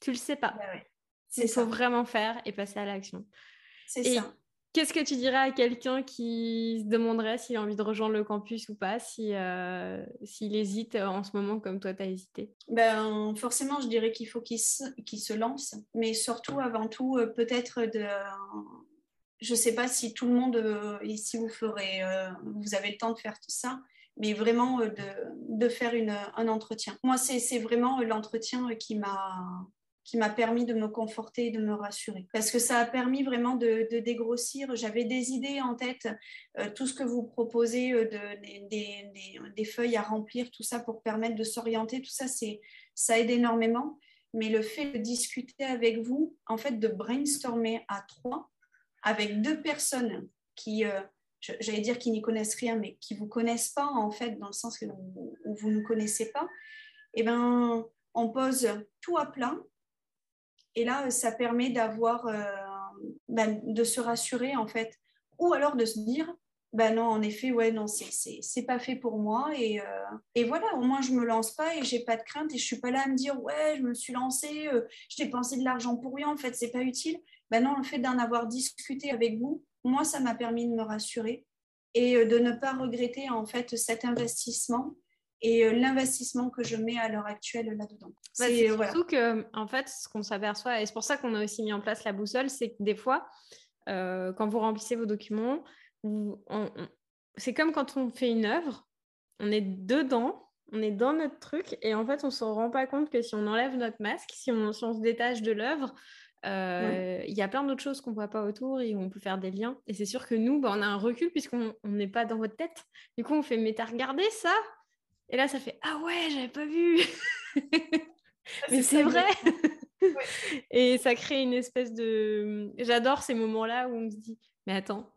tu le sais pas. Il faut vraiment faire et passer à l'action. C'est ça. Qu'est-ce que tu dirais à quelqu'un qui se demanderait s'il a envie de rejoindre le campus ou pas, euh, s'il hésite en ce moment comme toi, tu as hésité? Ben, Forcément, je dirais qu'il faut qu'il se, lance, mais surtout, avant tout, euh, peut-être de... Je ne sais pas si tout le monde euh, ici vous ferez, vous avez le temps de faire tout ça, mais vraiment de, de faire une, un entretien. Moi, c'est vraiment l'entretien qui m'a qui m'a permis de me conforter et de me rassurer. Parce que ça a permis vraiment de, dégrossir. J'avais des idées en tête, euh, tout ce que vous proposez, euh, de, des, feuilles à remplir, tout ça pour permettre de s'orienter, tout ça, c'est, ça aide énormément. Mais le fait de discuter avec vous, en fait, de brainstormer à trois, avec deux personnes qui, euh, j'allais dire qui n'y connaissent rien, mais qui vous connaissent pas, en fait, dans le sens où, vous ne connaissez pas, eh ben, on pose tout à plat et là, ça permet d'avoir, euh, ben, de se rassurer en fait, ou alors de se dire, ben non, en effet, ouais, non, c'est pas fait pour moi. Et, euh, et, voilà, au moins, je me lance pas et j'ai pas de crainte et je suis pas là à me dire, ouais, je me suis lancée, euh, je pensé de l'argent pour rien, en fait, c'est pas utile. Ben non, le fait d'en avoir discuté avec vous, moi, ça m'a permis de me rassurer et de ne pas regretter, en fait, cet investissement et euh, l'investissement que je mets à l'heure actuelle là-dedans. Bah, c'est surtout que, en fait, ce qu'on s'aperçoit, et c'est pour ça qu'on a aussi mis en place la boussole, c'est que des fois, euh, quand vous remplissez vos documents, c'est comme quand on fait une œuvre, on est dedans, on est dans notre truc, et en fait, on ne se rend pas compte que si on enlève notre masque, si on, se détache de l'œuvre, euh, il y a plein d'autres choses qu'on ne voit pas autour et on peut faire des liens. Et c'est sûr que nous, bah, on a un recul puisqu'on n'est pas dans votre tête. Du coup, on fait, mais t'as regardé ça? Et là, ça fait Ah ouais, j'avais pas vu. [laughs] Mais c'est vrai. [laughs] Et ça crée une espèce de. J'adore ces moments-là où on se dit Mais attends,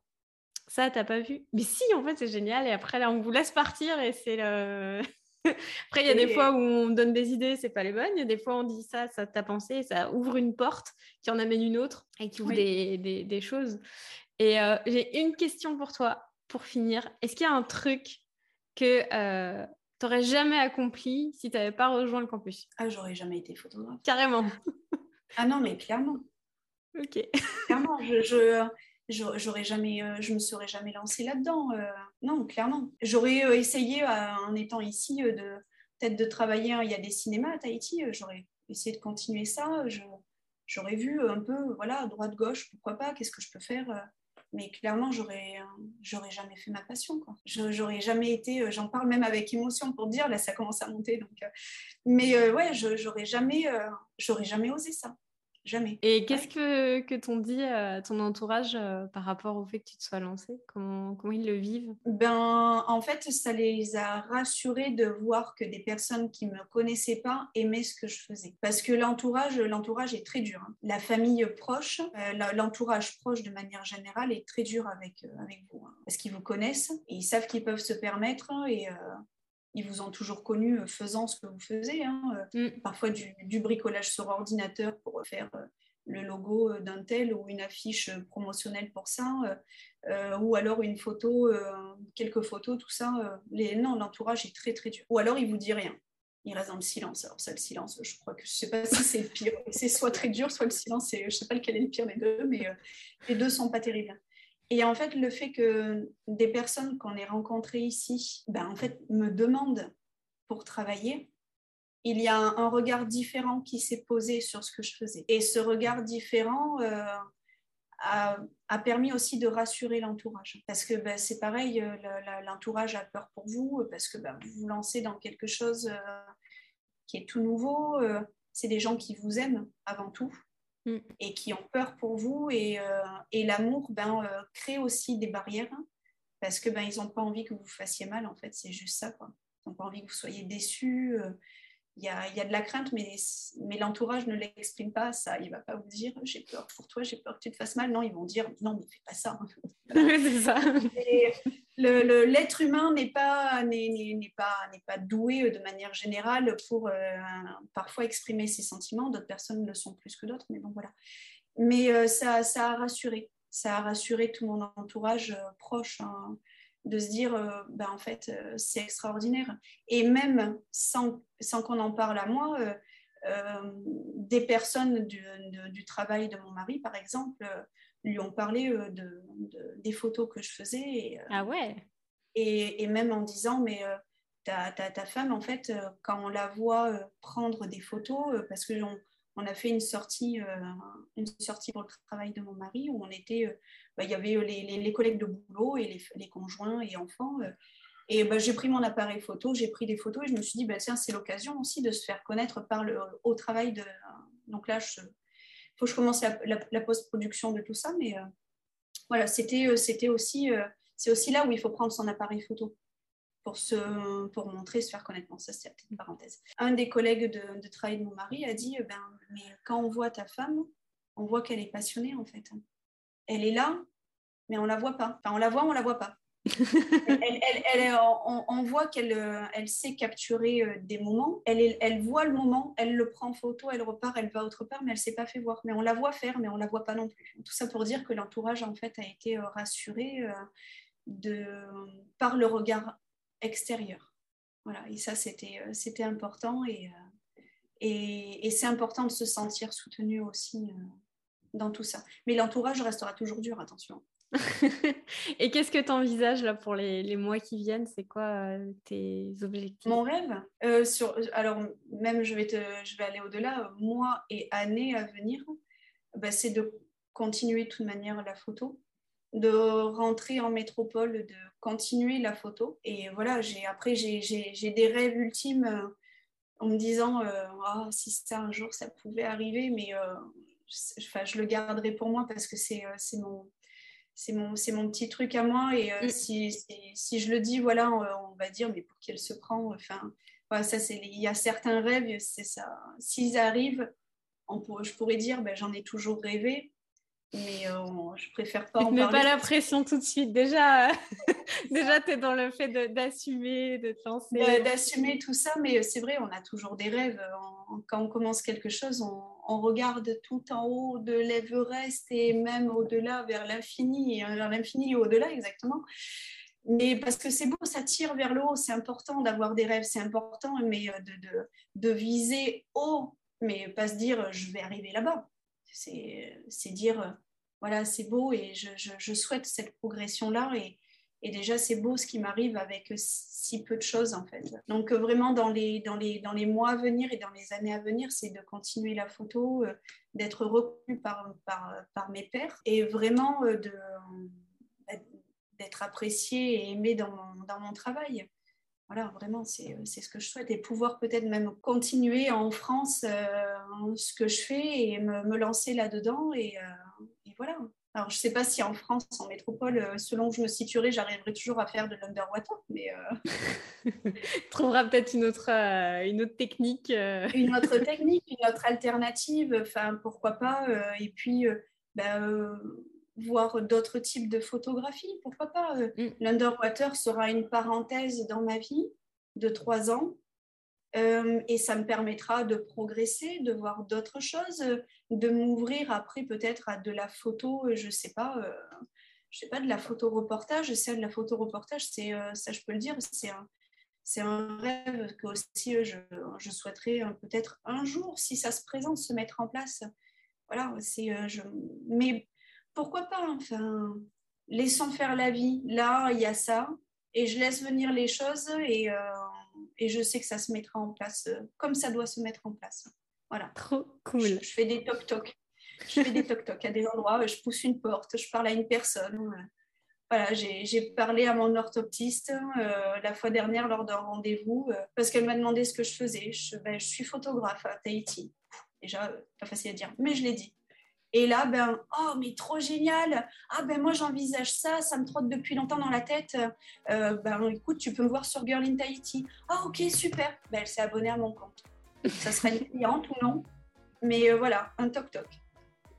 Ça, t'as pas vu? Mais si, en fait, c'est génial. Et après, là, on vous laisse partir et c'est le. [laughs] après, il y a des fois où on donne des idées, c'est pas les bonnes. Il y a des fois, on dit ça, ça t'a pensé, ça ouvre une porte qui en amène une autre et qui ouvre des, des, choses. Et euh, j'ai une question pour toi pour finir. Est-ce qu'il y a un truc que euh, tu n'aurais jamais accompli si tu n'avais pas rejoint le campus Ah, j'aurais jamais été photographe. Carrément. ah non, mais clairement. Ok. clairement, je, j'aurais jamais, euh, je me serais jamais lancée là-dedans. Euh, non, clairement. J'aurais euh, essayé, en étant ici, de peut-être de travailler. Hein, il y a des cinémas à Tahiti. j'aurais essayé de continuer ça. j'aurais vu un peu, voilà, droite gauche, pourquoi pas. Qu'est-ce que je peux faire mais clairement, j'aurais, j'aurais jamais fait ma passion. Quoi. j'aurais jamais été, j'en parle même avec émotion pour dire, là, ça commence à monter. Donc, mais ouais, j'aurais jamais, j'aurais jamais osé ça. Jamais. Et qu'est-ce que, que t'ont dit ton entourage par rapport au fait que tu te sois lancée? Comment, comment ils le vivent? Ben, En fait, ça les a rassurés de voir que des personnes qui ne me connaissaient pas aimaient ce que je faisais. Parce que l'entourage, l'entourage est très dur. Hein. La famille proche, euh, l'entourage proche de manière générale est très dur avec, euh, avec vous. Hein. Parce qu'ils vous connaissent et ils savent qu'ils peuvent se permettre et, euh, ils vous ont toujours connu euh, faisant ce que vous faisiez. Hein, euh, mm. Parfois du, bricolage sur ordinateur pour faire euh, le logo d'un tel ou une affiche promotionnelle pour ça, ou alors une photo, quelques photos, tout ça. les, non, l'entourage est très très dur. Ou alors il vous dit rien. Il reste dans le silence. Alors ça, le silence, je crois que je sais pas si c'est le pire. [laughs] C'est soit très dur, soit le silence. Je sais pas lequel est le pire des deux, mais les deux sont pas terribles. Et en fait, le fait que des personnes qu'on ait rencontrées ici, ben, en fait, me demandent pour travailler, il y a un, regard différent qui s'est posé sur ce que je faisais. Et ce regard différent euh, a, permis aussi de rassurer l'entourage. Parce que ben, c'est pareil, euh, l'entourage a peur pour vous, parce que ben, vous vous lancez dans quelque chose euh, qui est tout nouveau. c'est des gens qui vous aiment avant tout. Mm. et qui ont peur pour vous. Et, euh, et l'amour ben, euh, crée aussi des barrières hein, parce que ben, ils n'ont pas envie que vous fassiez mal, en fait, c'est juste ça. Quoi. Ils n'ont pas envie que vous soyez déçus. Euh, il y, a, y, a, de la crainte, mais, mais l'entourage ne l'exprime pas. Ça, il ne va pas vous dire j'ai peur pour toi, j'ai peur que tu te fasses mal. Non, ils vont dire non, mais fais pas ça. [laughs] c'est ça. L'être humain n'est pas, n'est, pas, pas doué de manière générale pour euh, parfois exprimer ses sentiments. D'autres personnes le sont plus que d'autres, mais bon, voilà. Mais euh, ça, ça a rassuré. Ça a rassuré tout mon entourage euh, proche. Hein de se dire, euh, ben, en fait, euh, c'est extraordinaire. Et même sans, sans qu'on en parle à moi, euh, des personnes du, du, travail de mon mari, par exemple, lui ont parlé de, des photos que je faisais. Et, ah ouais et, et, même en disant, mais ta, ta, ta, femme, en fait, quand on la voit prendre des photos, parce que on a fait une sortie, une sortie pour le travail de mon mari où on était bah, il y avait euh, les, collègues de boulot et les, conjoints et enfants. Euh. Et bah, j'ai pris mon appareil photo, j'ai pris des photos et je me suis dit, bah, tiens, c'est l'occasion aussi de se faire connaître par le, au travail. De... Donc là, il faut que je commence la, post-production de tout ça. Mais euh, voilà, c'était, c'était aussi, c'est aussi là où il faut prendre son appareil photo pour, se, pour montrer, se faire connaître. ça, c'est une parenthèse. Un des collègues de, de, travail de mon mari a dit, ben, mais quand on voit ta femme, on voit qu'elle est passionnée en fait elle est là, mais on la voit pas. Enfin, on la voit, on la voit pas. Elle, on, voit qu'elle euh, elle sait capturer euh, des moments. Elle, elle voit le moment, elle le prend en photo, elle repart, elle va autre part, mais elle s'est pas fait voir. Mais on la voit faire, mais on la voit pas non plus. Tout ça pour dire que l'entourage en fait a été euh, rassuré par le regard extérieur. Voilà, et ça c'était c'était important et, et c'est important de se sentir soutenu aussi dans tout ça. Mais l'entourage restera toujours dur, attention. [laughs] et qu'est-ce que tu envisages là pour les, les, mois qui viennent? C'est quoi euh, tes objectifs? Mon rêve? Euh, sur, Alors, même je vais, te, je vais aller au-delà, mois et années à venir, bah, c'est de continuer de toute manière la photo, de rentrer en métropole, de continuer la photo. Et voilà, après, j'ai, des rêves ultimes euh, en me disant ah, si ça un jour ça pouvait arriver, mais enfin, je le garderai pour moi parce que c'est mon, c'est mon, mon, petit truc à moi. Et euh, mm. si, si, je le dis, voilà, on, va dire, mais pour qu'elle se prend, enfin, voilà, ça, c'est, il y a certains rêves, c'est ça. S'ils arrivent, on je pourrais dire, ben, j'en ai toujours rêvé. Mais euh, je préfère pas parler. mets pas la pression tout de suite. Déjà, [laughs] déjà tu es dans le fait d'assumer, de, te lancer. D'assumer tout ça, mais c'est vrai, on a toujours des rêves. quand on commence quelque chose, on, on regarde tout en haut de l'Everest et même au-delà, vers l'infini, vers l'infini et au-delà exactement. Mais parce que c'est beau, ça tire vers le haut, c'est important d'avoir des rêves, c'est important, mais de, de, de, viser haut, mais pas se dire je vais arriver là-bas. C'est dire voilà, c'est beau et je, souhaite cette progression-là et, et déjà, c'est beau ce qui m'arrive avec si peu de choses, en fait. Donc, vraiment, dans les, dans les, dans les mois à venir et dans les années à venir, c'est de continuer la photo, euh, d'être reconnue par, par, par, mes pairs et vraiment euh, d'être appréciée et aimée dans dans mon travail. Voilà, vraiment, c'est, c'est ce que je souhaite et pouvoir peut-être même continuer en France euh, ce que je fais et me, me lancer là-dedans. Et, et voilà. Alors, je ne sais pas si en France, en métropole, euh, selon où je me situerai, j'arriverai toujours à faire de l'underwater, mais... Euh... [laughs] tu trouveras peut-être une, autre, euh, une autre technique. Euh. [laughs] Une autre technique, une autre alternative, enfin, pourquoi pas. et puis, ben, voir d'autres types de photographies, pourquoi pas. Mm. L'underwater sera une parenthèse dans ma vie de trois ans. Euh, et ça me permettra de progresser, de voir d'autres choses, de m'ouvrir après peut-être à de la photo, je sais pas, euh, je sais pas, de la photo reportage. C'est de la photo reportage, c'est euh, ça, je peux le dire, c'est un, c'est un rêve que aussi je, je souhaiterais peut-être un jour, si ça se présente, se mettre en place. Voilà, c'est, je, mais pourquoi pas Enfin, laissons faire la vie. Là, il y a ça, et je laisse venir les choses et et je sais que ça se mettra en place euh, comme ça doit se mettre en place. Voilà. Trop cool. Je, fais des toc-toc. Je fais des toc-toc à des endroits, je pousse une porte, je parle à une personne. Voilà, j'ai parlé à mon orthoptiste euh, la fois dernière lors d'un rendez-vous euh, parce qu'elle m'a demandé ce que je faisais. Je, ben, je suis photographe à Tahiti. Déjà, pas facile à dire, mais je l'ai dit. Et là, ben, oh, mais trop génial. Ah, ben, moi, j'envisage ça, ça me trotte depuis longtemps dans la tête. Euh, ben, écoute, tu peux me voir sur Girl in Tahiti. Ah, ok, super. Ben, elle s'est abonnée à mon compte. Ça serait une cliente ou non. Mais euh, voilà, un toc-toc.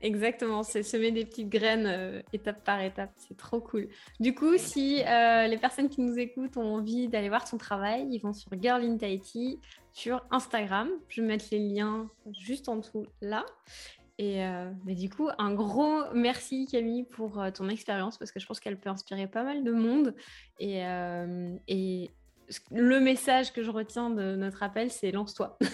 Exactement, c'est semer des petites graines euh, étape par étape, c'est trop cool. Du coup, si les personnes qui nous écoutent ont envie d'aller voir ton travail, ils vont sur Girl in Tahiti sur Instagram. Je vais mettre les liens juste en dessous là. Et euh, mais du coup, un gros merci Camille pour euh, ton expérience parce que je pense qu'elle peut inspirer pas mal de monde. Et, euh, et le message que je retiens de notre appel, c'est lance-toi. [laughs]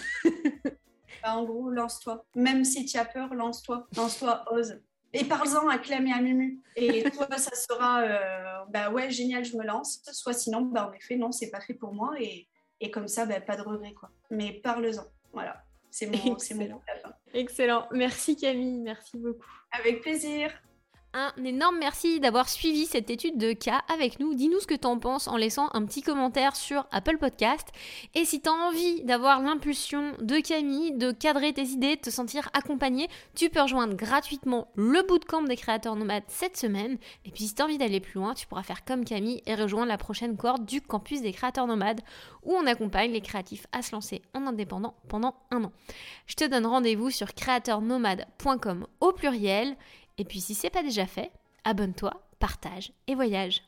Bah, en gros, lance-toi. Même si tu as peur, lance-toi. Lance-toi, ose. Et parle-en à Clem et à Mumu. Et [laughs] toi, ça sera, bah ouais, génial, je me lance. Soit sinon, bah en effet, non, c'est pas fait pour moi. Et, et comme ça, bah, pas de regret, quoi. Mais parle-en. Voilà. C'est mon, c'est mon Excellent. Merci Camille, merci beaucoup. Avec plaisir. Un énorme merci d'avoir suivi cette étude de cas avec nous. Dis-nous ce que tu en penses en laissant un petit commentaire sur Apple Podcast. Et si tu as envie d'avoir l'impulsion de Camille, de cadrer tes idées, de te sentir accompagné, tu peux rejoindre gratuitement le bootcamp des créateurs nomades cette semaine. Et puis si tu as envie d'aller plus loin, tu pourras faire comme Camille et rejoindre la prochaine cohorte du campus des créateurs nomades où on accompagne les créatifs à se lancer en indépendant pendant un an. Je te donne rendez-vous sur créateurnomade.com au pluriel et puis si c'est pas déjà fait, abonne-toi, partage et voyage.